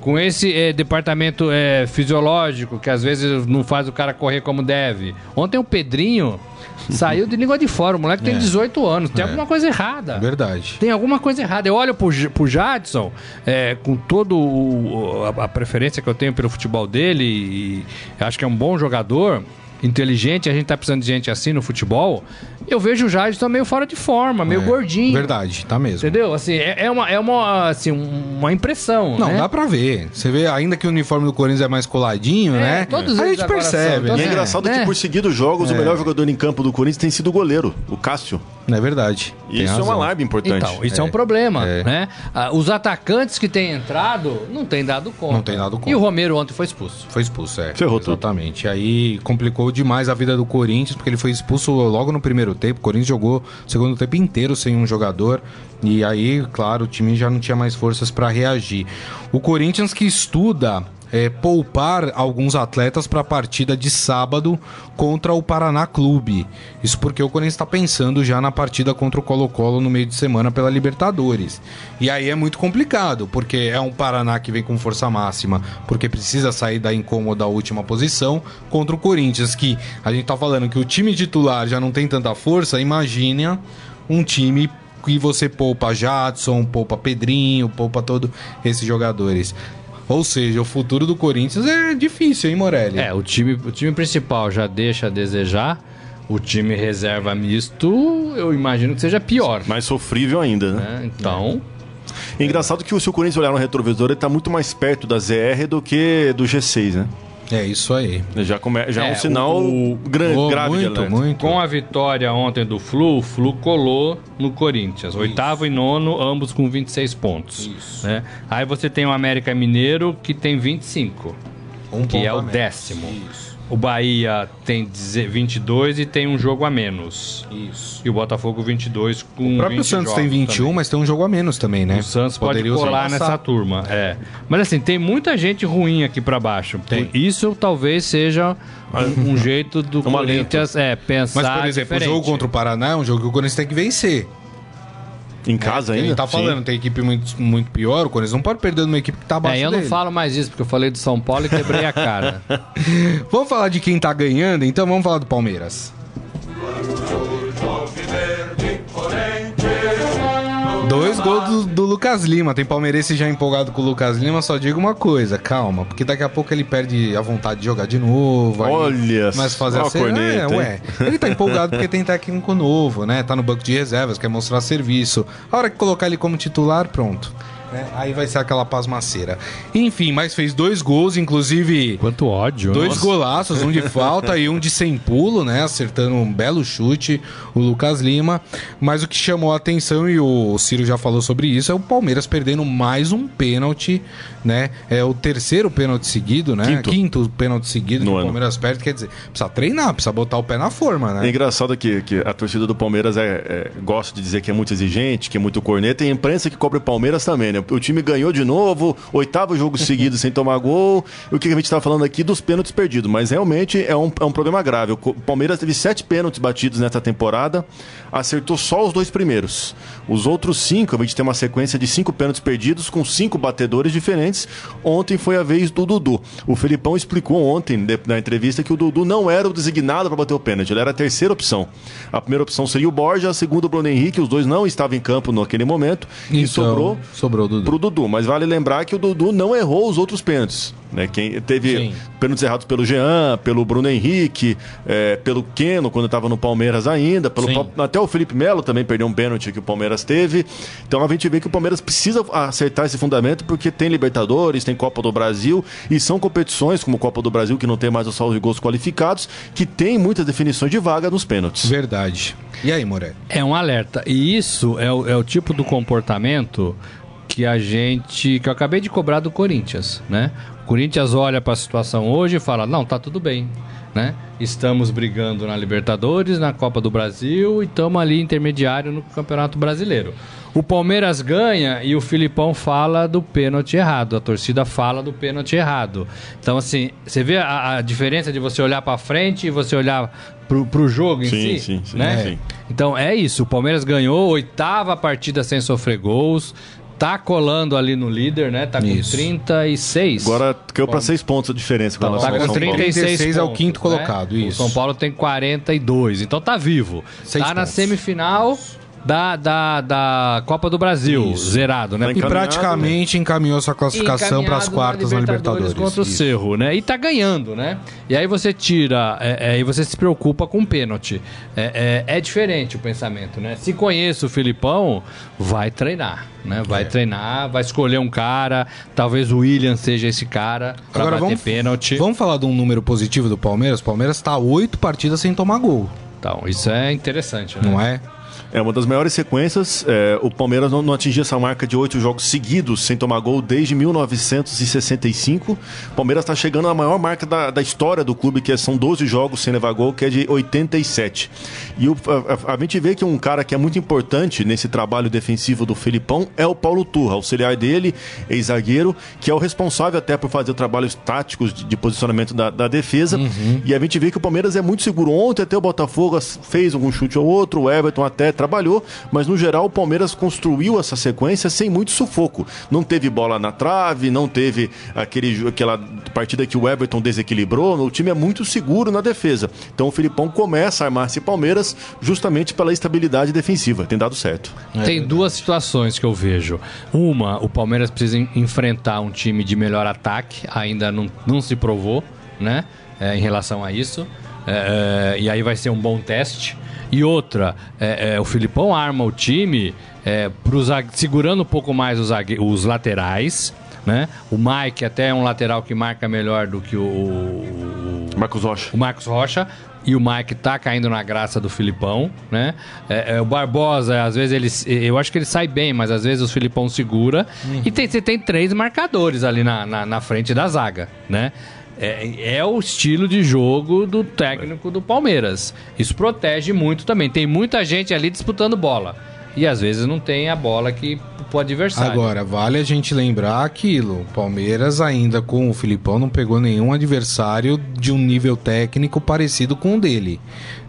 Speaker 4: Com esse eh, departamento eh, fisiológico que às vezes não faz o cara correr como deve. Ontem o Pedrinho saiu de língua de fora. O moleque tem
Speaker 2: É.
Speaker 4: 18 anos. Tem alguma coisa errada.
Speaker 2: Verdade.
Speaker 4: Tem alguma coisa errada. Eu olho pro, pro Jadson, é, com toda a, a preferência que eu tenho pelo futebol dele, e acho que é um bom jogador, inteligente, a gente tá precisando de gente assim no futebol. Eu vejo o Jadson meio fora de forma, meio
Speaker 2: É,
Speaker 4: gordinho.
Speaker 2: Verdade, tá mesmo.
Speaker 4: Entendeu? Assim, é, é uma, é uma, assim, uma impressão.
Speaker 2: Não,
Speaker 4: né?
Speaker 2: dá pra ver. Você vê, ainda que o uniforme do Corinthians é mais coladinho,
Speaker 4: É,
Speaker 2: né?
Speaker 4: todos
Speaker 2: a
Speaker 4: eles
Speaker 2: gente percebe.
Speaker 4: são, todos
Speaker 3: E é
Speaker 2: né?
Speaker 3: engraçado
Speaker 4: né?
Speaker 3: que por seguidos jogos,
Speaker 2: É.
Speaker 3: o melhor jogador em campo do Corinthians tem sido o goleiro, o Cássio.
Speaker 2: Não é verdade.
Speaker 3: E
Speaker 2: Tem
Speaker 3: isso é um
Speaker 2: razão.
Speaker 3: alarme importante.
Speaker 4: Então, isso é,
Speaker 2: É,
Speaker 4: um problema,
Speaker 2: é.
Speaker 4: né? Ah, os atacantes que têm entrado não têm dado conta.
Speaker 2: Não têm dado conta.
Speaker 4: E o Romero ontem foi expulso.
Speaker 2: Foi expulso, é.
Speaker 3: Ferrou tudo.
Speaker 2: Exatamente. Aí complicou demais a vida do Corinthians, porque ele foi expulso logo no primeiro tempo. O Corinthians jogou o segundo tempo inteiro sem um jogador. E aí, claro, o time já não tinha mais forças para reagir. O Corinthians que estuda é, poupar alguns atletas para a partida de sábado contra o Paraná Clube. Isso porque o Corinthians está pensando já na partida contra o Colo-Colo no meio de semana pela Libertadores. E aí é muito complicado, porque é um Paraná que vem com força máxima, porque precisa sair da incômoda última posição, contra o Corinthians, que a gente tá falando que o time titular já não tem tanta força, imagina um time que você poupa Jadson, poupa Pedrinho, poupa todos esses jogadores. Ou seja, o futuro do Corinthians é difícil, hein, Morelli?
Speaker 4: É, o time, o time principal já deixa a desejar. O time reserva misto, eu imagino que seja pior.
Speaker 3: Mais sofrível ainda, né?
Speaker 4: né? Então,
Speaker 3: É engraçado que o se o Corinthians olhar no retrovisor, ele tá muito mais perto da ZR do que do G6, né?
Speaker 2: É isso aí.
Speaker 3: Já, come... Já é,
Speaker 4: É,
Speaker 3: um sinal
Speaker 4: o-
Speaker 3: grande,
Speaker 2: Oh,
Speaker 3: grave de
Speaker 2: muito,
Speaker 3: alerta.
Speaker 2: muito.
Speaker 4: com a vitória ontem do Flu, o Flu colou no Corinthians. Oitavo e nono, ambos com 26 pontos.
Speaker 2: Isso.
Speaker 4: Né? Aí você tem o América Mineiro, que tem 25.
Speaker 2: Um
Speaker 4: que é o
Speaker 2: menos.
Speaker 4: décimo.
Speaker 2: Isso,
Speaker 4: O Bahia tem 10 22 e tem um jogo a menos.
Speaker 2: isso.
Speaker 4: E o Botafogo 22 com
Speaker 2: O próprio
Speaker 4: 20
Speaker 2: Santos tem
Speaker 4: jogos
Speaker 2: 21,
Speaker 4: também.
Speaker 2: mas tem um jogo a menos também, né?
Speaker 4: O Santos pode
Speaker 2: Poderia
Speaker 4: colar
Speaker 2: ultrapassar.
Speaker 4: nessa turma. É. Mas assim, tem muita gente ruim aqui pra baixo.
Speaker 2: Tem.
Speaker 4: Isso talvez seja um, um jeito do. *laughs* Corinthians é, pensar
Speaker 2: Mas, por exemplo,
Speaker 4: diferente.
Speaker 2: o jogo contra o Paraná é um jogo que o Corinthians tem que vencer.
Speaker 3: Em casa
Speaker 2: Ele
Speaker 3: ainda?
Speaker 2: tá
Speaker 3: Sim.
Speaker 2: falando, tem equipe muito, muito pior, o Corinthians não pode perder numa equipe que tá abaixo
Speaker 4: É, eu não
Speaker 2: dele.
Speaker 4: falo mais isso, porque eu falei do São Paulo e quebrei a cara. *laughs*
Speaker 2: Vamos falar de quem tá ganhando, então vamos falar do Palmeiras. Dois gols do, do Lucas Lima. Tem palmeirense já empolgado com o Lucas Lima. Só digo uma coisa, calma, porque daqui a pouco ele perde a vontade de jogar de novo.
Speaker 3: Olha
Speaker 2: Mas fazer
Speaker 3: a
Speaker 2: assim,
Speaker 3: corneta,
Speaker 2: é, ué. Ele tá empolgado porque tem técnico novo, né? Tá no banco de reservas, quer mostrar serviço. A hora que colocar ele como titular, pronto. Né? Aí vai ser aquela pasmaceira. Enfim, mas fez dois gols, inclusive.
Speaker 4: Quanto ódio.
Speaker 2: Dois
Speaker 4: nossa.
Speaker 2: golaços, um de *laughs* falta e um de sem pulo, né? Acertando um belo chute, o Lucas Lima. Mas o que chamou a atenção, e o Ciro já falou sobre isso, é o Palmeiras perdendo mais um pênalti, né? É o terceiro pênalti seguido, né?
Speaker 3: Quinto.
Speaker 2: Quinto pênalti seguido
Speaker 3: No
Speaker 2: que o
Speaker 3: ano.
Speaker 2: Palmeiras perde. Quer dizer, precisa treinar, precisa botar o pé na forma,
Speaker 3: É
Speaker 2: né?
Speaker 3: engraçado que, que a torcida do Palmeiras é, é- gosta de dizer que é muito exigente, que é muito corneta, e a imprensa que cobra o Palmeiras também, né? O time ganhou de novo, oitavo jogo seguido sem tomar gol. E o que a gente está falando aqui dos pênaltis perdidos, mas realmente é um, é um problema grave. O Palmeiras teve sete pênaltis batidos nessa temporada, acertou só os dois primeiros. Os outros cinco, a gente tem uma sequência de cinco pênaltis perdidos com cinco batedores diferentes. Ontem foi a vez do Dudu. O Felipão explicou ontem de- na entrevista que o Dudu não era o designado para bater o pênalti, ele era a terceira opção. A primeira opção seria o Borja, a segunda o Bruno Henrique, os dois não estavam em campo naquele momento e
Speaker 2: Então,
Speaker 3: sobrou
Speaker 2: sobrou o Dudu.
Speaker 3: pro Dudu. Mas vale lembrar que o Dudu não errou os outros pênaltis. Né? Quem teve
Speaker 2: Sim.
Speaker 3: pênaltis errados pelo Jean, pelo Bruno Henrique, é, pelo Keno, quando estava no Palmeiras ainda, pelo até o Felipe Melo também perdeu um pênalti que o Palmeiras teve. Então a gente vê que o Palmeiras precisa acertar esse fundamento porque tem Libertadores, tem Copa do Brasil e são competições como Copa do Brasil que não tem mais os saldos de gols qualificados, que tem muitas definições de vaga nos pênaltis.
Speaker 2: Verdade. E aí, Moré?
Speaker 4: É um alerta. E isso é o, é o tipo do comportamento que a gente. que eu acabei de cobrar do Corinthians, né? O Corinthians olha para a situação hoje e fala: não, tá tudo bem. Né? Estamos brigando na Libertadores, na Copa do Brasil e estamos ali intermediário no Campeonato Brasileiro. O Palmeiras ganha e o Filipão fala do pênalti errado, a torcida fala do pênalti errado. Então, assim, você vê a, a diferença de você olhar para frente e você olhar pro, pro jogo em
Speaker 3: Sim,
Speaker 4: si?
Speaker 3: sim, sim,
Speaker 4: né?
Speaker 3: sim.
Speaker 4: Então é isso, o Palmeiras ganhou, oitava partida sem sofrer gols, tá colando ali no líder, né? Tá com
Speaker 2: Isso.
Speaker 4: 36.
Speaker 3: Agora caiu para seis pontos a diferença com
Speaker 4: Tá,
Speaker 3: relação
Speaker 4: tá com
Speaker 3: São Paulo.
Speaker 4: 36
Speaker 2: 36 é o quinto
Speaker 4: né?
Speaker 2: colocado,
Speaker 4: O
Speaker 2: isso.
Speaker 4: São Paulo tem 42, então tá vivo.
Speaker 2: Seis
Speaker 4: tá na
Speaker 2: pontos.
Speaker 4: semifinal da, da, da Copa do Brasil, zerado, né?
Speaker 3: Tá
Speaker 2: E
Speaker 3: Encaminhado,
Speaker 2: praticamente encaminhou sua classificação para as quartas na Libertadores.
Speaker 4: contra o
Speaker 2: Isso.
Speaker 4: Cerro, né? E tá ganhando, né? E aí você tira, é, é, e você se preocupa com o pênalti. É, é, é diferente o pensamento, né? Se conhece o Filipão, vai treinar, né? Vai
Speaker 2: É.
Speaker 4: treinar, vai escolher um cara, talvez o William seja esse cara pra
Speaker 2: Agora
Speaker 4: bater
Speaker 2: vamos,
Speaker 4: pênalti.
Speaker 2: vamos falar de um número positivo do Palmeiras? O Palmeiras está oito partidas sem tomar gol,
Speaker 4: Então, isso é interessante, né?
Speaker 2: não é?
Speaker 3: É uma das maiores sequências. é, o Palmeiras não, não atingia essa marca de oito jogos seguidos sem tomar gol desde 1965. O Palmeiras está chegando à maior marca da, da história do clube, que é- são 12 jogos sem levar gol, que é de 87. E o- a, a- gente vê que um cara que é muito importante nesse trabalho defensivo do Felipão é o Paulo Turra, auxiliar dele, ex-zagueiro, que é o responsável até por fazer trabalhos táticos de, de posicionamento da, da defesa. E a gente vê que o Palmeiras é muito seguro. Ontem até o Botafogo fez algum chute ou outro, o Everton até trabalhou, mas no geral o Palmeiras construiu essa sequência sem muito sufoco. Não teve bola na trave, não teve aquele, aquela partida que o Everton desequilibrou. O time é muito seguro na defesa. Então o Filipão começa a armar esse Palmeiras justamente pela estabilidade defensiva. Tem dado certo.
Speaker 4: Tem duas situações que eu vejo. Uma, o Palmeiras precisa en- enfrentar um time de melhor ataque, ainda não, não se provou, né? É, em relação a isso. É, é, e aí vai ser um bom teste. E outra, é, é, o Filipão arma o time é, pro zague- segurando um pouco mais os, os laterais. Né? O Mike até é um lateral que marca melhor do que o, o,
Speaker 3: Marcos Rocha.
Speaker 4: o Marcos Rocha e o Mike tá caindo na graça do Filipão, né? É, é, o Barbosa, às vezes ele. Eu acho que ele sai bem, mas às vezes o Filipão segura. E tem, você tem três marcadores ali na, na, na frente da zaga, né? É, é o estilo de jogo do técnico do Palmeiras. Isso protege muito também. Tem muita gente ali disputando bola. E às vezes não tem a bola que pro adversário.
Speaker 2: Agora, vale a gente lembrar aquilo. Palmeiras ainda com o Filipão não pegou nenhum adversário de um nível técnico parecido com o dele.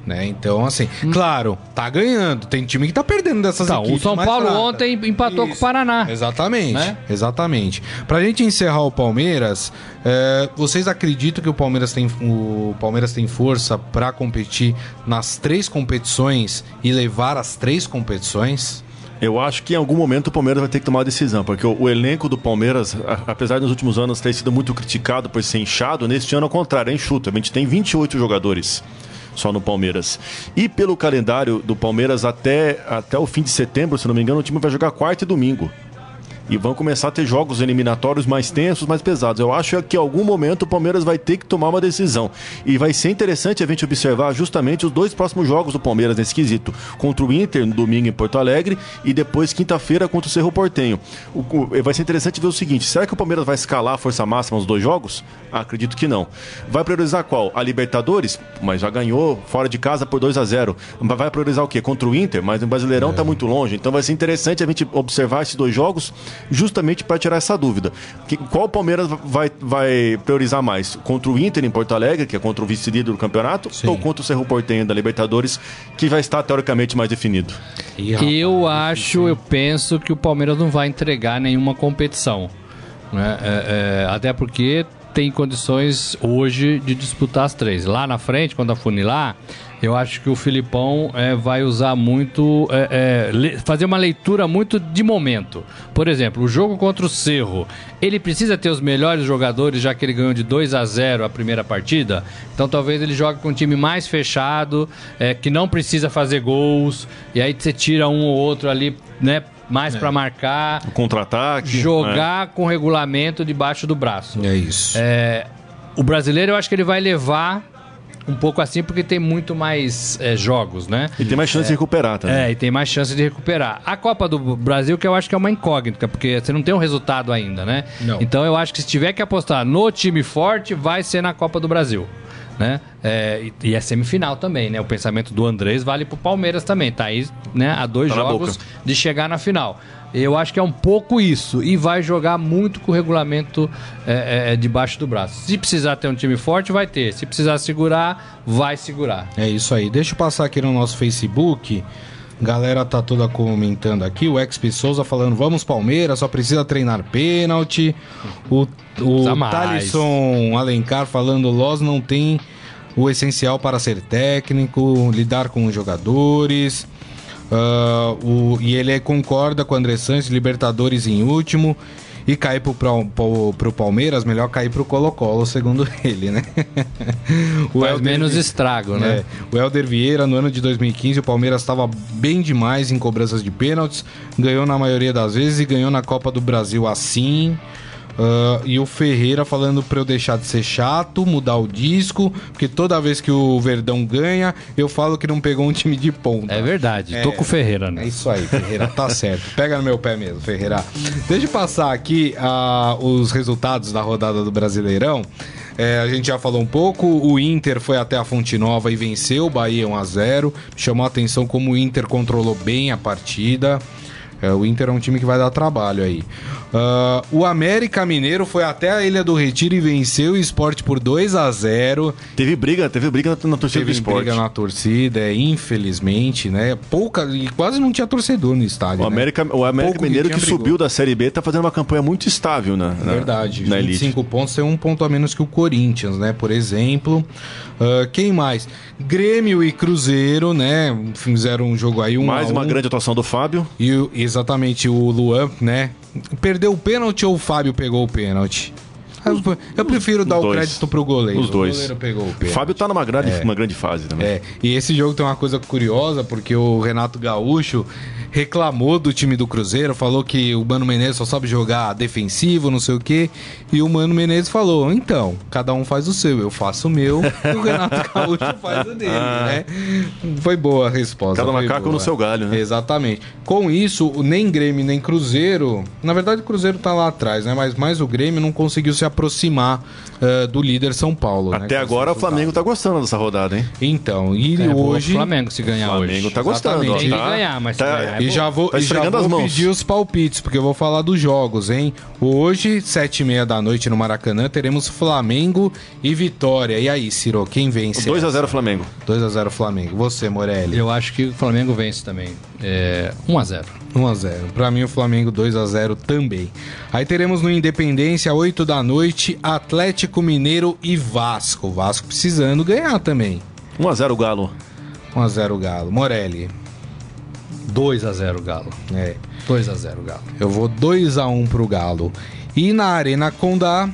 Speaker 2: Né? Então, assim, claro, tá ganhando. Tem time que tá perdendo dessas
Speaker 4: Então,
Speaker 2: equipes
Speaker 4: o São Paulo
Speaker 2: fracas.
Speaker 4: ontem empatou com o Paraná.
Speaker 2: Exatamente,
Speaker 4: Né?
Speaker 2: exatamente. Pra gente encerrar o Palmeiras, é, vocês acreditam que o Palmeiras tem, o Palmeiras tem força pra competir nas três competições e levar as três competições?
Speaker 3: Eu acho que em algum momento o Palmeiras vai ter que tomar uma decisão, porque o, o elenco do Palmeiras, a- apesar de nos últimos anos ter sido muito criticado por ser inchado, neste ano ao contrário, é enxuto. A gente tem 28 jogadores só no Palmeiras. E pelo calendário do Palmeiras até, até o fim de setembro, se não me engano, o time vai jogar quarta e domingo. E vão começar a ter jogos eliminatórios mais tensos, mais pesados. Eu acho que em algum momento o Palmeiras vai ter que tomar uma decisão. E vai ser interessante a gente observar justamente os dois próximos jogos do Palmeiras nesse quesito. Contra o Inter no domingo em Porto Alegre e depois quinta-feira contra o Cerro Portenho. O, o, vai ser interessante ver o seguinte: será que o Palmeiras vai escalar a força máxima nos dois jogos? Acredito que não. Vai priorizar qual? A Libertadores? Mas já ganhou fora de casa por 2 a 0 Vai priorizar o quê? Contra o Inter? Mas o Brasileirão está é. muito longe. Então vai ser interessante a gente observar esses dois jogos justamente para tirar essa dúvida. Que, qual o Palmeiras vai, vai priorizar mais? Contra o Inter em Porto Alegre, que é contra o vice-líder do campeonato, Sim. ou contra o Cerro Portenho da Libertadores, que vai estar teoricamente mais definido?
Speaker 4: Eu acho, eu penso que o Palmeiras não vai entregar nenhuma competição. Né? É, é, até porque tem condições hoje de disputar as três. Lá na frente, quando afunilar, eu acho que o Filipão é, vai usar muito. É, é, fazer uma leitura muito de momento. Por exemplo, o jogo contra o Cerro. Ele precisa ter os melhores jogadores, já que ele ganhou de 2 a 0 a primeira partida. Então talvez ele jogue com um time mais fechado, é, que não precisa fazer gols. E aí você tira um ou outro ali, né? Mais é. para marcar.
Speaker 3: Contra-ataque.
Speaker 4: Jogar é. com regulamento debaixo do braço.
Speaker 2: É isso.
Speaker 4: É, o brasileiro eu acho que ele vai levar um pouco assim porque tem muito mais é, jogos, né?
Speaker 3: E tem mais chance de recuperar também.
Speaker 4: É, e tem mais chance de recuperar. A Copa do Brasil, que eu acho que é uma incógnita, porque você não tem um resultado ainda, né? Não. Então eu acho que se tiver que apostar no time forte, vai ser na Copa do Brasil né? É, e, é semifinal também, né? O pensamento do Andrés vale pro Palmeiras também, tá aí, né? A dois tá jogos de chegar na final. Eu acho que é um pouco isso. E vai jogar muito com o regulamento é, é, é, debaixo do braço. Se precisar ter um time forte, vai ter. Se precisar segurar, vai segurar.
Speaker 2: É isso aí. Deixa eu passar aqui no nosso Facebook. Galera tá toda comentando aqui. O XP Souza falando: vamos Palmeiras, só precisa treinar pênalti. O, o Thalisson Alencar falando: Loz não tem o essencial para ser técnico, lidar com os jogadores. Uh, o, e ele concorda com o André Santos, Libertadores em último e cair pro, pro, pro, Palmeiras, melhor cair pro Colo-Colo, segundo *laughs* ele, né?
Speaker 4: o Faz Elder, menos estrago, né?
Speaker 2: É, o Helder Vieira, no ano de 2015, o Palmeiras estava bem demais em cobranças de pênaltis, ganhou na maioria das vezes e ganhou na Copa do Brasil assim. Uh, e o Ferreira falando pra eu deixar de ser chato, mudar o disco, porque toda vez que o Verdão ganha, eu falo que não pegou um time de ponta.
Speaker 4: É verdade, é, tô com o Ferreira, né?
Speaker 2: É isso aí, Ferreira, tá *laughs* certo. Pega no meu pé mesmo, Ferreira. Deixa eu passar aqui uh, os resultados da rodada do Brasileirão. É, a gente já falou um pouco, o Inter foi até a Fonte Nova e venceu o Bahia 1 a 0 Chamou a atenção como o Inter controlou bem a partida. É, o Inter é um time que vai dar trabalho aí. Uh, o América Mineiro foi até a Ilha do Retiro e venceu o esporte por 2 a 0
Speaker 3: Teve briga, teve briga na, na torcida
Speaker 2: teve
Speaker 3: do esporte.
Speaker 2: briga na torcida, é, infelizmente, né? Pouca, e quase não tinha torcedor no estádio.
Speaker 3: O
Speaker 2: né?
Speaker 3: América, o América Mineiro que, que subiu da Série B tá fazendo uma campanha muito estável na,
Speaker 2: na Verdade, na 25 elite. pontos é um ponto a menos que o Corinthians, né? Por exemplo. Uh, quem mais? Grêmio e Cruzeiro, né? Fizeram um jogo aí. Um
Speaker 3: mais uma
Speaker 2: um.
Speaker 3: grande atuação do Fábio.
Speaker 2: E exatamente o Luan, né? Perdeu o pênalti ou o Fábio pegou o pênalti? Eu prefiro dar o crédito pro goleiro.
Speaker 3: Os dois.
Speaker 2: O goleiro pegou o
Speaker 3: pênalti. Fábio tá numa grande, é. uma grande fase também.
Speaker 2: É. E esse jogo tem uma coisa curiosa, porque o Renato Gaúcho reclamou do time do Cruzeiro, falou que o Mano Menezes só sabe jogar defensivo, não sei o quê. E o Mano Menezes falou: então, cada um faz o seu, eu faço o meu, e o Renato *laughs* Gaúcho faz o dele, ah. né? Foi boa a resposta.
Speaker 3: Cada macaco
Speaker 2: boa.
Speaker 3: no seu galho, né?
Speaker 2: Exatamente. Com isso, nem Grêmio nem Cruzeiro, na verdade o Cruzeiro tá lá atrás, né? Mas mais o Grêmio não conseguiu se aproximar uh, do líder São Paulo.
Speaker 3: Né? Até
Speaker 2: né,
Speaker 3: agora o Flamengo tá gostando dessa rodada, hein?
Speaker 2: Então, e é, hoje.
Speaker 4: O Flamengo se ganhar
Speaker 3: hoje. O Flamengo tá gostando.
Speaker 4: Exatamente. Tem
Speaker 3: que
Speaker 4: tá, ganhar, mas tá, ganhar,
Speaker 2: é E já vou, tá e já vou pedir os palpites, porque eu vou falar dos jogos, hein? Hoje, sete e meia da noite no Maracanã, teremos Flamengo e Vitória. E aí, Ciro, quem vence?
Speaker 3: 2x0 Flamengo.
Speaker 2: 2x0 Flamengo. Você, Morelli?
Speaker 4: Eu acho que o Flamengo vence também. É 1x0.
Speaker 2: 1x0. Pra mim, o Flamengo 2x0 também. Aí teremos no Independência, 8 da noite, Atlético Mineiro e Vasco. Vasco precisando ganhar também.
Speaker 3: 1x0 Galo.
Speaker 2: 1x0 Galo. Morelli.
Speaker 4: 2x0 Galo.
Speaker 2: É.
Speaker 4: 2x0 Galo.
Speaker 2: Eu vou 2x1 pro Galo. E na Arena Condá.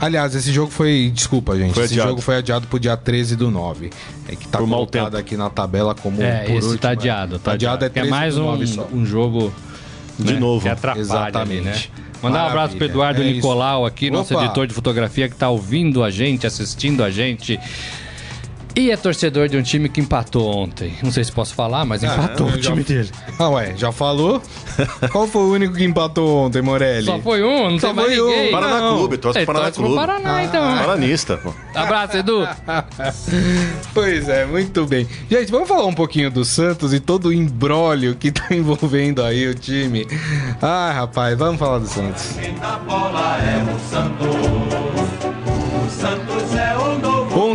Speaker 2: Aliás, esse jogo foi. Desculpa, gente. Foi esse adiado. jogo foi adiado pro dia 13 do 9. É que tá por colocado aqui na tabela como.
Speaker 4: É, por esse último, tá adiado. Tá, tá adiado, adiado é 13
Speaker 2: é mais um, um jogo
Speaker 3: De
Speaker 4: né?
Speaker 3: novo.
Speaker 4: Que atrapalha
Speaker 2: Exatamente.
Speaker 4: ali, né? Mandar um abraço
Speaker 2: Maravilha.
Speaker 4: pro Eduardo
Speaker 2: É.
Speaker 4: Nicolau aqui, nosso
Speaker 2: Opa.
Speaker 4: editor de fotografia que tá ouvindo a gente, assistindo a gente. E é torcedor de um time que empatou ontem. Não sei se posso falar, mas empatou
Speaker 2: eu
Speaker 4: o
Speaker 2: já-
Speaker 4: time dele.
Speaker 2: Ah, ué, já falou? *laughs* Qual foi o único que empatou ontem, Morelli?
Speaker 4: Só foi um, não
Speaker 2: Só
Speaker 4: tem mais
Speaker 2: foi um.
Speaker 4: ninguém.
Speaker 3: Paraná
Speaker 2: Não.
Speaker 3: Clube, torce
Speaker 4: Você
Speaker 3: pro Paraná
Speaker 4: torce pro
Speaker 3: Clube.
Speaker 4: Paraná, então.
Speaker 3: Paranista, pô.
Speaker 4: Abraço, Edu. *laughs*
Speaker 2: Pois é, muito bem. Gente, vamos falar um pouquinho do Santos e todo o embrólio que tá *laughs* envolvendo aí o time. Ah, rapaz, vamos falar do Santos.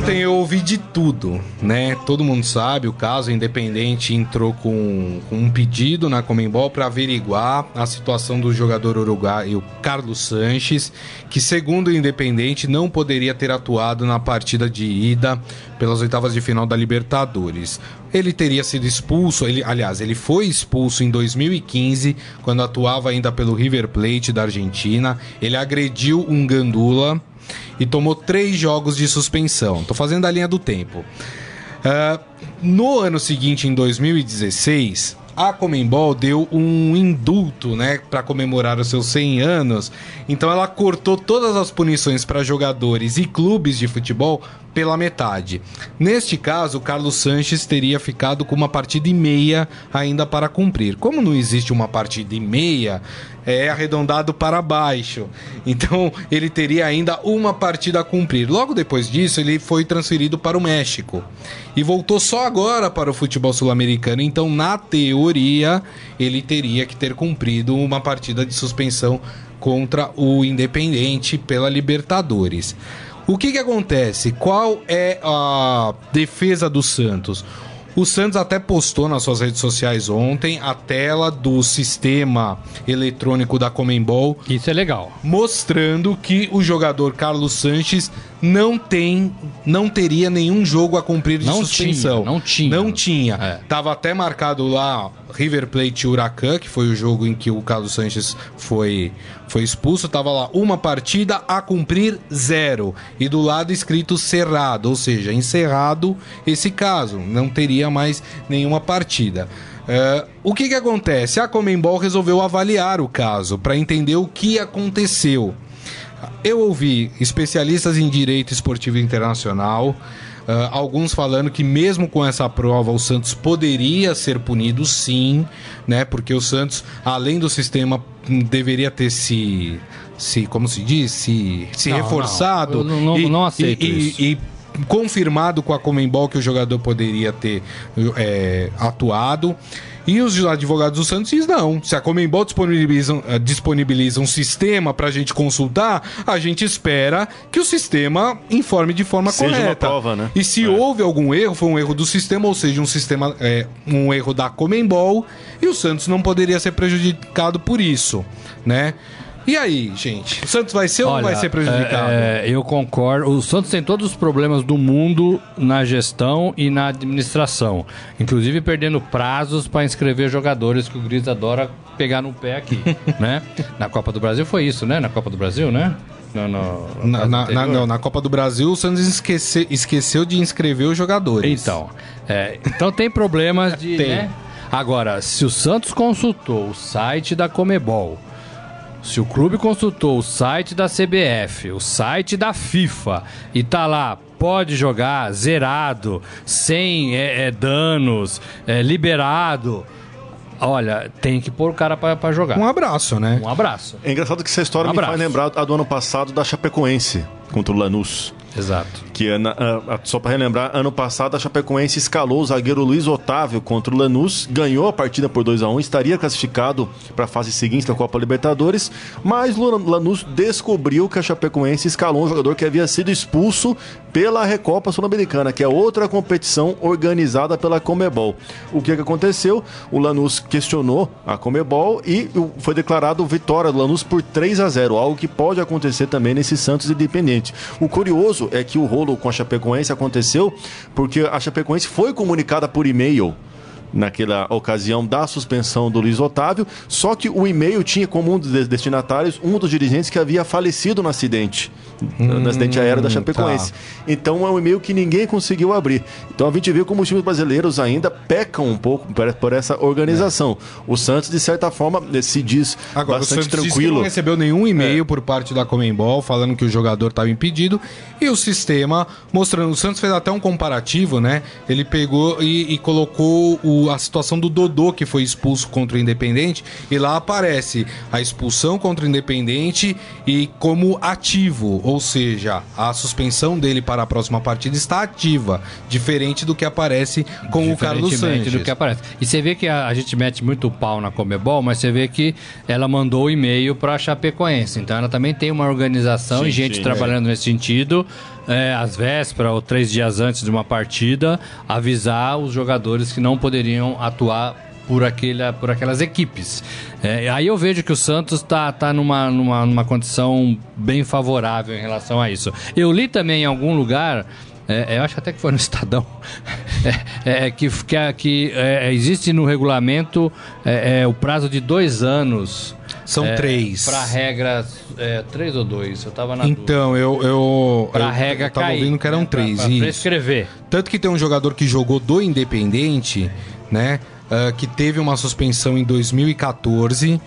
Speaker 2: Ontem eu ouvi de tudo, né? Todo mundo sabe, o caso Independente entrou com, com um pedido na Comembol para averiguar a situação do jogador uruguaio Carlos Sanches, que segundo o Independente não poderia ter atuado na partida de ida pelas oitavas de final da Libertadores. Ele teria sido expulso, ele, aliás, ele foi expulso em 2015, quando atuava ainda pelo River Plate da Argentina. Ele agrediu um gandula e tomou três jogos de suspensão. Tô fazendo a linha do tempo. Ah, no ano seguinte, em 2016, a Comembol deu um indulto, né, para comemorar os seus 100 anos. Então ela cortou todas as punições para jogadores e clubes de futebol pela metade. Neste caso, Carlos Sanches teria ficado com uma partida e meia ainda para cumprir. Como não existe uma partida e meia, é arredondado para baixo. *laughs* Então ele teria ainda uma partida a cumprir. Logo depois disso, ele foi transferido para o México e voltou só agora para o futebol sul-americano. Então, na teoria, ele teria que ter cumprido uma partida de suspensão contra o Independente pela Libertadores. O que, que acontece? Qual é a defesa do Santos? O Santos até postou nas suas redes sociais ontem a tela do sistema eletrônico da Comembol
Speaker 4: Isso é legal.
Speaker 2: mostrando que o jogador Carlos Sanches não tem, não teria nenhum jogo a cumprir de
Speaker 4: Não
Speaker 2: suspensão.
Speaker 4: tinha, não tinha.
Speaker 2: Não tinha.
Speaker 4: É.
Speaker 2: Tava até marcado lá River Plate e Huracan, que foi o jogo em que o Carlos Sanches foi, foi expulso. Tava lá uma partida a cumprir zero. E do lado escrito cerrado, ou seja, encerrado esse caso. Não teria mais nenhuma partida. É, o que, que acontece? A Comembol resolveu avaliar o caso para entender o que aconteceu. Eu ouvi especialistas em direito esportivo internacional, ah, alguns falando que mesmo com essa prova o Santos poderia ser punido sim, né? Porque o Santos, além do sistema, deveria ter se, se como se diz, se, se
Speaker 4: Não,
Speaker 2: reforçado
Speaker 4: não, não- não aceito
Speaker 2: e,
Speaker 4: isso.
Speaker 2: e confirmado com a Comembol que o jogador poderia ter é, atuado. E os advogados do Santos dizem não. Se a Comembol disponibiliza, eh, disponibiliza um sistema para a gente consultar, a gente espera que o sistema informe de forma
Speaker 3: Seja
Speaker 2: correta.
Speaker 3: prova, né?
Speaker 2: E se
Speaker 3: É.
Speaker 2: houve algum erro, foi um erro do sistema, ou seja, um sistema, é, um erro da Comembol, e o Santos não poderia ser prejudicado por isso, né? E aí, gente? O Santos vai ser ou não vai ser prejudicado?
Speaker 4: é, é, eu concordo. O Santos tem todos os problemas do mundo na gestão e na administração. Inclusive perdendo prazos para inscrever jogadores que o Gris adora pegar no pé aqui, *laughs* né? Na Copa do Brasil foi isso, né? Na Copa do Brasil, né? No- no
Speaker 2: Na, na- na- não, na Copa do Brasil, o Santos esquece- esqueceu de inscrever os jogadores.
Speaker 4: Então, é, então tem problemas de. *laughs*
Speaker 2: Tem.
Speaker 4: né? Agora, se o Santos consultou o site da Comebol, se o clube consultou o site da CBF, o site da FIFA, e tá lá, pode jogar zerado, sem é, é, danos, é, liberado. Olha, tem que pôr o cara pra, pra jogar.
Speaker 2: Um abraço, né?
Speaker 4: Um abraço.
Speaker 3: É engraçado que essa história
Speaker 4: Um
Speaker 3: me faz
Speaker 4: abraço.
Speaker 3: lembrar a do ano passado da Chapecoense contra o Lanús.
Speaker 4: Exato.
Speaker 3: Que é na- a- a- só para relembrar, ano passado a Chapecoense escalou o zagueiro Luiz Otávio contra o Lanús, ganhou a partida por 2 a 1 estaria classificado para a fase seguinte da Copa Libertadores, mas Lanús descobriu que a Chapecoense escalou um jogador que havia sido expulso pela Recopa Sul-Americana, que é outra competição organizada pela Comebol. O que, que aconteceu? O Lanús questionou a Comebol e foi declarado vitória do Lanús por 3 a 0 algo que pode acontecer também nesse Santos Independente. O curioso é que o rolo com a Chapecoense aconteceu porque a Chapecoense foi comunicada por e-mail naquela ocasião da suspensão do Luiz Otávio, só que o e-mail tinha como um dos destinatários um dos dirigentes que havia falecido no acidente, hum, no acidente aéreo da Chapecoense. Tá. Então é um e-mail que ninguém conseguiu abrir. Então a gente vê como os times brasileiros ainda pecam um pouco por essa organização. É. O Santos, de certa forma, se diz Agora, bastante o Santos tranquilo.
Speaker 2: não recebeu nenhum e-mail é. por parte da Comembol falando que o jogador estava impedido e o sistema mostrando. O Santos fez até um comparativo, né? Ele pegou e, e colocou o a situação do Dodô, que foi expulso contra o Independente, e lá aparece a expulsão contra o Independente e como ativo, ou seja, a suspensão dele para a próxima partida está ativa, diferente do que aparece com o Carlos Sanches.
Speaker 4: do que aparece. E você vê que a, a gente mete muito pau na Comebol, mas você vê que ela mandou o e-mail para a Chapecoense, então ela também tem uma organização sim, e gente sim, trabalhando é. nesse sentido é, às vésperas ou três dias antes de uma partida, avisar os jogadores que não poderiam atuar por, aquele, por aquelas equipes. É, aí eu vejo que o Santos está tá numa, numa, numa condição bem favorável em relação a isso. Eu li também em algum lugar. É, eu acho até que foi no Estadão, *laughs* é, é, que, que, que é, existe no regulamento é, é, o prazo de dois anos
Speaker 2: são é, três.
Speaker 4: Para regra, é, três ou dois? Eu tava na
Speaker 2: Então, eu. eu eu,
Speaker 4: regra
Speaker 2: eu tava
Speaker 4: cair,
Speaker 2: ouvindo que eram
Speaker 4: né?
Speaker 2: três.
Speaker 4: Pra, pra prescrever.
Speaker 2: Tanto que tem um jogador que jogou do Independente, né? Uh, que teve uma suspensão em 2014. Uh,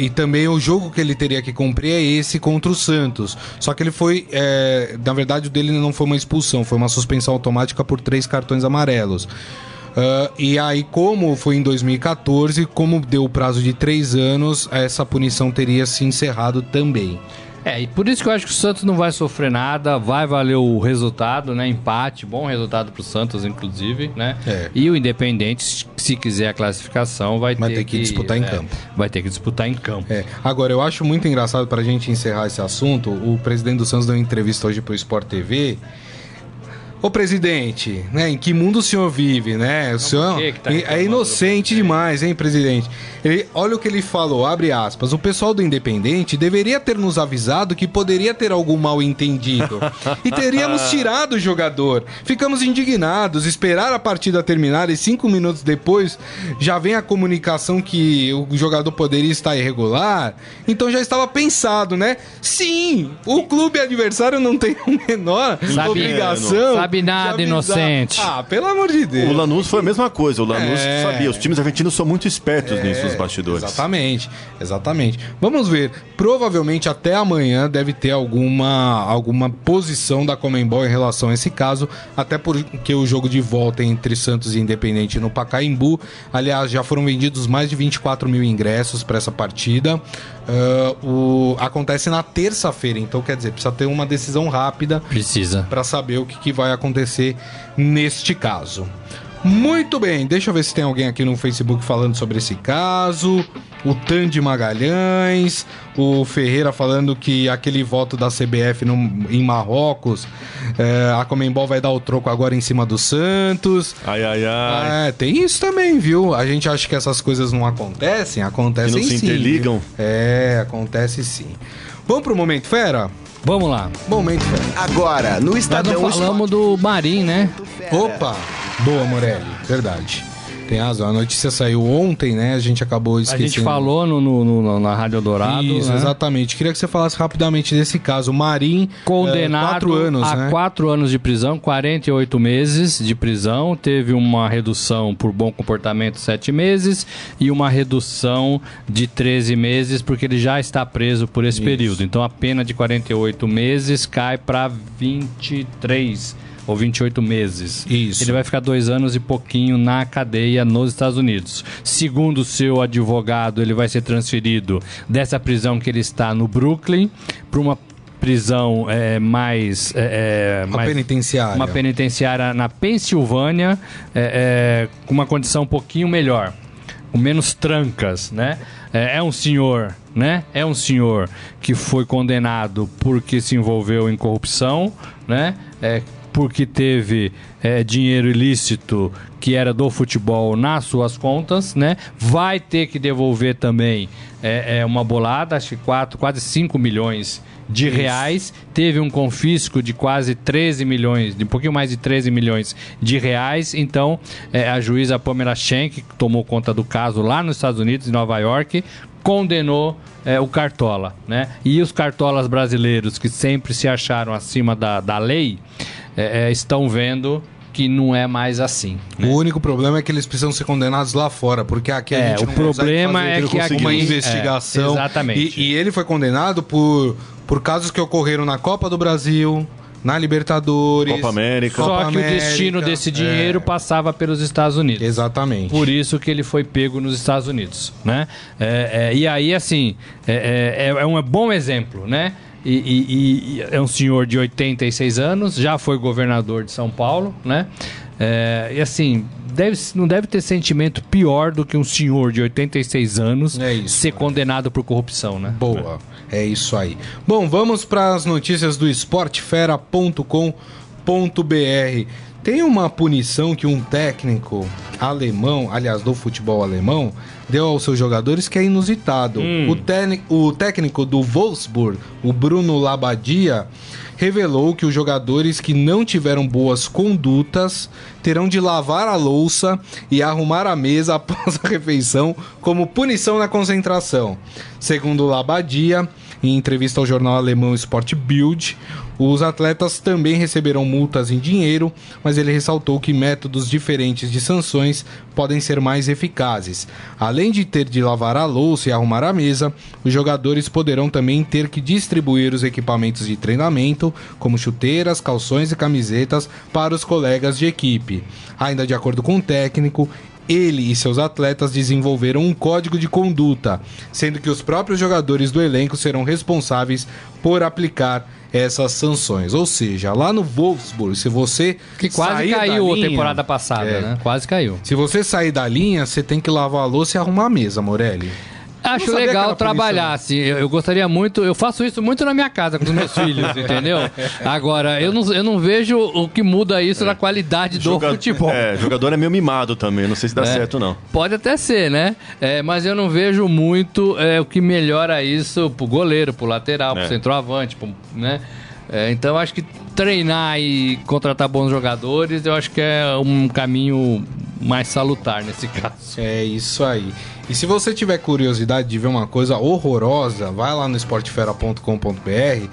Speaker 2: e também o jogo que ele teria que cumprir é esse contra o Santos. Só que ele foi. É, na verdade, o dele não foi uma expulsão, foi uma suspensão automática por três cartões amarelos. Uh, e aí, como foi em 2014, como deu o prazo de três anos, essa punição teria se encerrado também.
Speaker 4: É, e por isso que eu acho que o Santos não vai sofrer nada, vai valer o resultado, né? Empate, bom resultado pro Santos, inclusive, né? É. E o Independente, se quiser a classificação, vai,
Speaker 2: vai
Speaker 4: ter,
Speaker 2: ter, que, que disputar é, em campo.
Speaker 4: Vai ter que disputar em campo.
Speaker 2: É. Agora, eu acho muito engraçado pra gente encerrar esse assunto, o presidente do Santos deu uma entrevista hoje pro Sport TV Ô presidente, né? Em que mundo o senhor vive, né? O senhor tá é inocente demais, hein, presidente? Ele, olha o que ele falou, abre aspas. O pessoal do Independente deveria ter nos avisado que poderia ter algum mal entendido. *laughs* e teríamos tirado o jogador. Ficamos indignados, esperar a partida terminar e cinco minutos depois já vem a comunicação que o jogador poderia estar irregular. Então já estava pensado, né? Sim, o clube adversário não tem a menor Sabe, obrigação.
Speaker 4: Sabe sabe nada, inocente.
Speaker 2: Ah, pelo amor de Deus.
Speaker 3: O Lanús foi a mesma coisa. O Lanús é... sabia. Os times argentinos são muito espertos é... nisso, os bastidores.
Speaker 2: Exatamente, exatamente. Vamos ver. Provavelmente até amanhã deve ter alguma, alguma posição da Comembol em relação a esse caso, até porque o jogo de volta entre Santos e Independente no Pacaembu, aliás, já foram vendidos mais de 24 mil ingressos para essa partida. Uh, o, acontece na terça-feira, então quer dizer, precisa ter uma decisão rápida.
Speaker 4: Precisa.
Speaker 2: Para saber o que, que vai acontecer neste caso. Muito bem, deixa eu ver se tem alguém aqui no Facebook falando sobre esse caso. O Tandy Magalhães, o Ferreira falando que aquele voto da CBF no, em Marrocos, é, a Comembol vai dar o troco agora em cima do Santos.
Speaker 3: Ai, ai, ai.
Speaker 2: É, tem isso também, viu? A gente acha que essas coisas não acontecem, acontecem
Speaker 3: que não
Speaker 2: se
Speaker 3: sim. interligam?
Speaker 2: Viu? É, acontece sim. Vamos pro Momento Fera?
Speaker 4: Vamos lá.
Speaker 2: Momento Fera.
Speaker 1: Agora, no Estadão...
Speaker 4: Nós não falamos do Marim, né?
Speaker 2: Opa! Boa, Morelli. Verdade. Tem razão. A notícia saiu ontem, né? A gente acabou esquecendo.
Speaker 4: A gente falou no, no, no na Rádio Dourado.
Speaker 2: Isso,
Speaker 4: né?
Speaker 2: exatamente. Queria que você falasse rapidamente desse caso. Marim,
Speaker 4: condenado é, quatro anos, a né? quatro anos de prisão, 48 meses de prisão. Teve uma redução por bom comportamento, sete meses, e uma redução de 13 meses, porque ele já está preso por esse Isso. período. Então a pena de 48 meses cai para 23 ou 28 meses.
Speaker 2: Isso.
Speaker 4: Ele vai ficar dois anos e pouquinho na cadeia nos Estados Unidos. Segundo o seu advogado, ele vai ser transferido dessa prisão que ele está no Brooklyn para uma prisão é, mais, é,
Speaker 2: é, uma mais, penitenciária
Speaker 4: uma penitenciária na Pensilvânia é, é, com uma condição um pouquinho melhor com menos trancas né é, é, um senhor né é um senhor que foi condenado porque se envolveu em corrupção né é, porque teve é, dinheiro ilícito que era do futebol nas suas contas, né? Vai ter que devolver também é, é uma bolada, acho que quatro, quase 5 milhões de Isso. reais. Teve um confisco de quase 13 milhões, de um pouquinho mais de 13 milhões de reais. Então, é, a juíza Pamela Schenck, que tomou conta do caso lá nos Estados Unidos, em Nova York, condenou é, o Cartola, né? E os cartolas brasileiros que sempre se acharam acima da, da lei é, é, estão vendo que não é mais assim.
Speaker 2: Né? O único problema é que eles precisam ser condenados lá fora, porque aqui a
Speaker 4: é,
Speaker 2: gente
Speaker 4: não o problema é que aqui
Speaker 2: uma investigação.
Speaker 4: É, exatamente.
Speaker 2: E, e, ele foi condenado por, por casos que ocorreram na Copa do Brasil, na Libertadores,
Speaker 3: Copa América.
Speaker 4: Só
Speaker 3: Copa
Speaker 4: que América, o destino desse dinheiro é. passava pelos Estados Unidos.
Speaker 2: Exatamente.
Speaker 4: Por isso que ele foi pego nos Estados Unidos, né? É, é, e aí, assim, é, é, é um bom exemplo, né? E, e, e, é um senhor de 86 anos, já foi governador de São Paulo, né? É, e assim, deve, não deve ter sentimento pior do que um senhor de 86 anos é isso, ser condenado por corrupção, né?
Speaker 2: Boa, é isso aí. Bom, vamos para as notícias do esportefera.com.br. Tem uma punição que um técnico alemão, aliás, do futebol alemão, deu aos seus jogadores que é inusitado. Hum. O, o técnico do Wolfsburg, o Bruno Labadia, revelou que os jogadores que não tiveram boas condutas terão de lavar a louça e arrumar a mesa *laughs* após a refeição como punição na concentração. Segundo Labadia, em entrevista ao jornal alemão Sport Bild, os atletas também receberão multas em dinheiro, mas ele ressaltou que métodos diferentes de sanções podem ser mais eficazes. Além de ter de lavar a louça e arrumar a mesa, os jogadores poderão também ter que distribuir os equipamentos de treinamento, como chuteiras, calções e camisetas, para os colegas de equipe. Ainda de acordo com o técnico, ele e seus atletas desenvolveram um código de conduta, sendo que os próprios jogadores do elenco serão responsáveis por aplicar essas sanções. Ou seja, lá no Wolfsburg, se você.
Speaker 4: Que quase caiu a linha, temporada passada, é, né? Quase caiu.
Speaker 2: Se você sair da linha, você tem que lavar a louça e arrumar a mesa, Morelli.
Speaker 4: Acho legal trabalhar, assim. Eu, eu, gostaria muito, eu faço isso muito na minha casa com os meus filhos, *laughs* entendeu? Agora, eu não, eu não vejo o que muda isso é. na qualidade do Joga futebol.
Speaker 3: É, jogador é meio mimado também, não sei se dá é. certo não.
Speaker 4: Pode até ser, né? É, mas eu não vejo muito é, o que melhora isso pro goleiro, pro lateral, pro é. centroavante, pro, né? É, então acho que treinar e contratar bons jogadores, eu acho que é um caminho mais salutar nesse caso.
Speaker 2: É isso aí. E se você tiver curiosidade de ver uma coisa horrorosa, vai lá no esportefera.com.br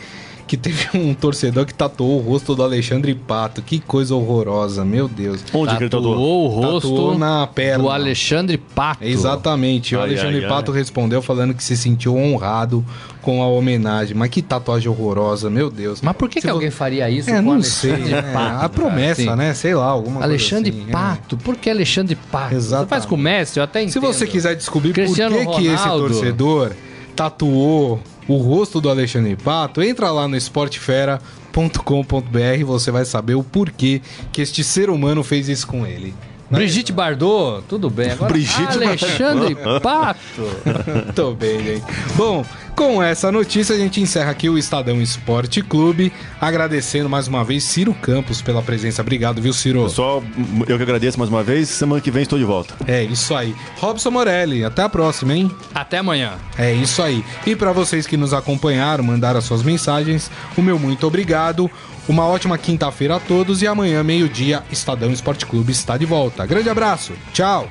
Speaker 2: que teve *laughs* um torcedor que tatuou o rosto do Alexandre Pato. Que coisa horrorosa, meu Deus.
Speaker 4: Onde tatuou que ele tatuou? o rosto tatuou na perna. do Alexandre Pato.
Speaker 2: Exatamente. Ai, o Alexandre ai, Pato ai. respondeu falando que se sentiu honrado com a homenagem. Mas que tatuagem horrorosa, meu Deus.
Speaker 4: Mas por que, que alguém faria isso
Speaker 2: é, com não sei, é, Pato? A promessa, assim. né? Sei lá, alguma
Speaker 4: Alexandre
Speaker 2: coisa
Speaker 4: assim, é. Pato? É. Por que Alexandre Pato?
Speaker 2: Exatamente.
Speaker 4: Você faz com o Messi, eu até entendo.
Speaker 2: Se você quiser descobrir Cristiano por que, que esse torcedor tatuou o rosto do Alexandre Pato, entra lá no esportefera.com.br você vai saber o porquê que este ser humano fez isso com ele.
Speaker 4: Brigitte Bardot, tudo bem. Agora,
Speaker 2: Brigitte
Speaker 4: Alexandre Pato. *laughs*
Speaker 2: Tô bem, gente. Bom, com essa notícia, a gente encerra aqui o Estadão Esporte Clube, agradecendo mais uma vez Ciro Campos pela presença. Obrigado, viu, Ciro?
Speaker 3: Pessoal, eu que agradeço mais uma vez. Semana que vem estou de volta.
Speaker 2: É isso aí. Robson Morelli, até a próxima, hein?
Speaker 4: Até amanhã.
Speaker 2: É isso aí. E para vocês que nos acompanharam, mandaram as suas mensagens, o meu muito obrigado. Uma ótima quinta-feira a todos e amanhã, meio-dia, Estadão Esporte Clube está de volta. Grande abraço, tchau!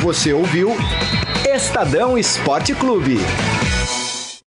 Speaker 1: Você ouviu Estadão Esporte Clube.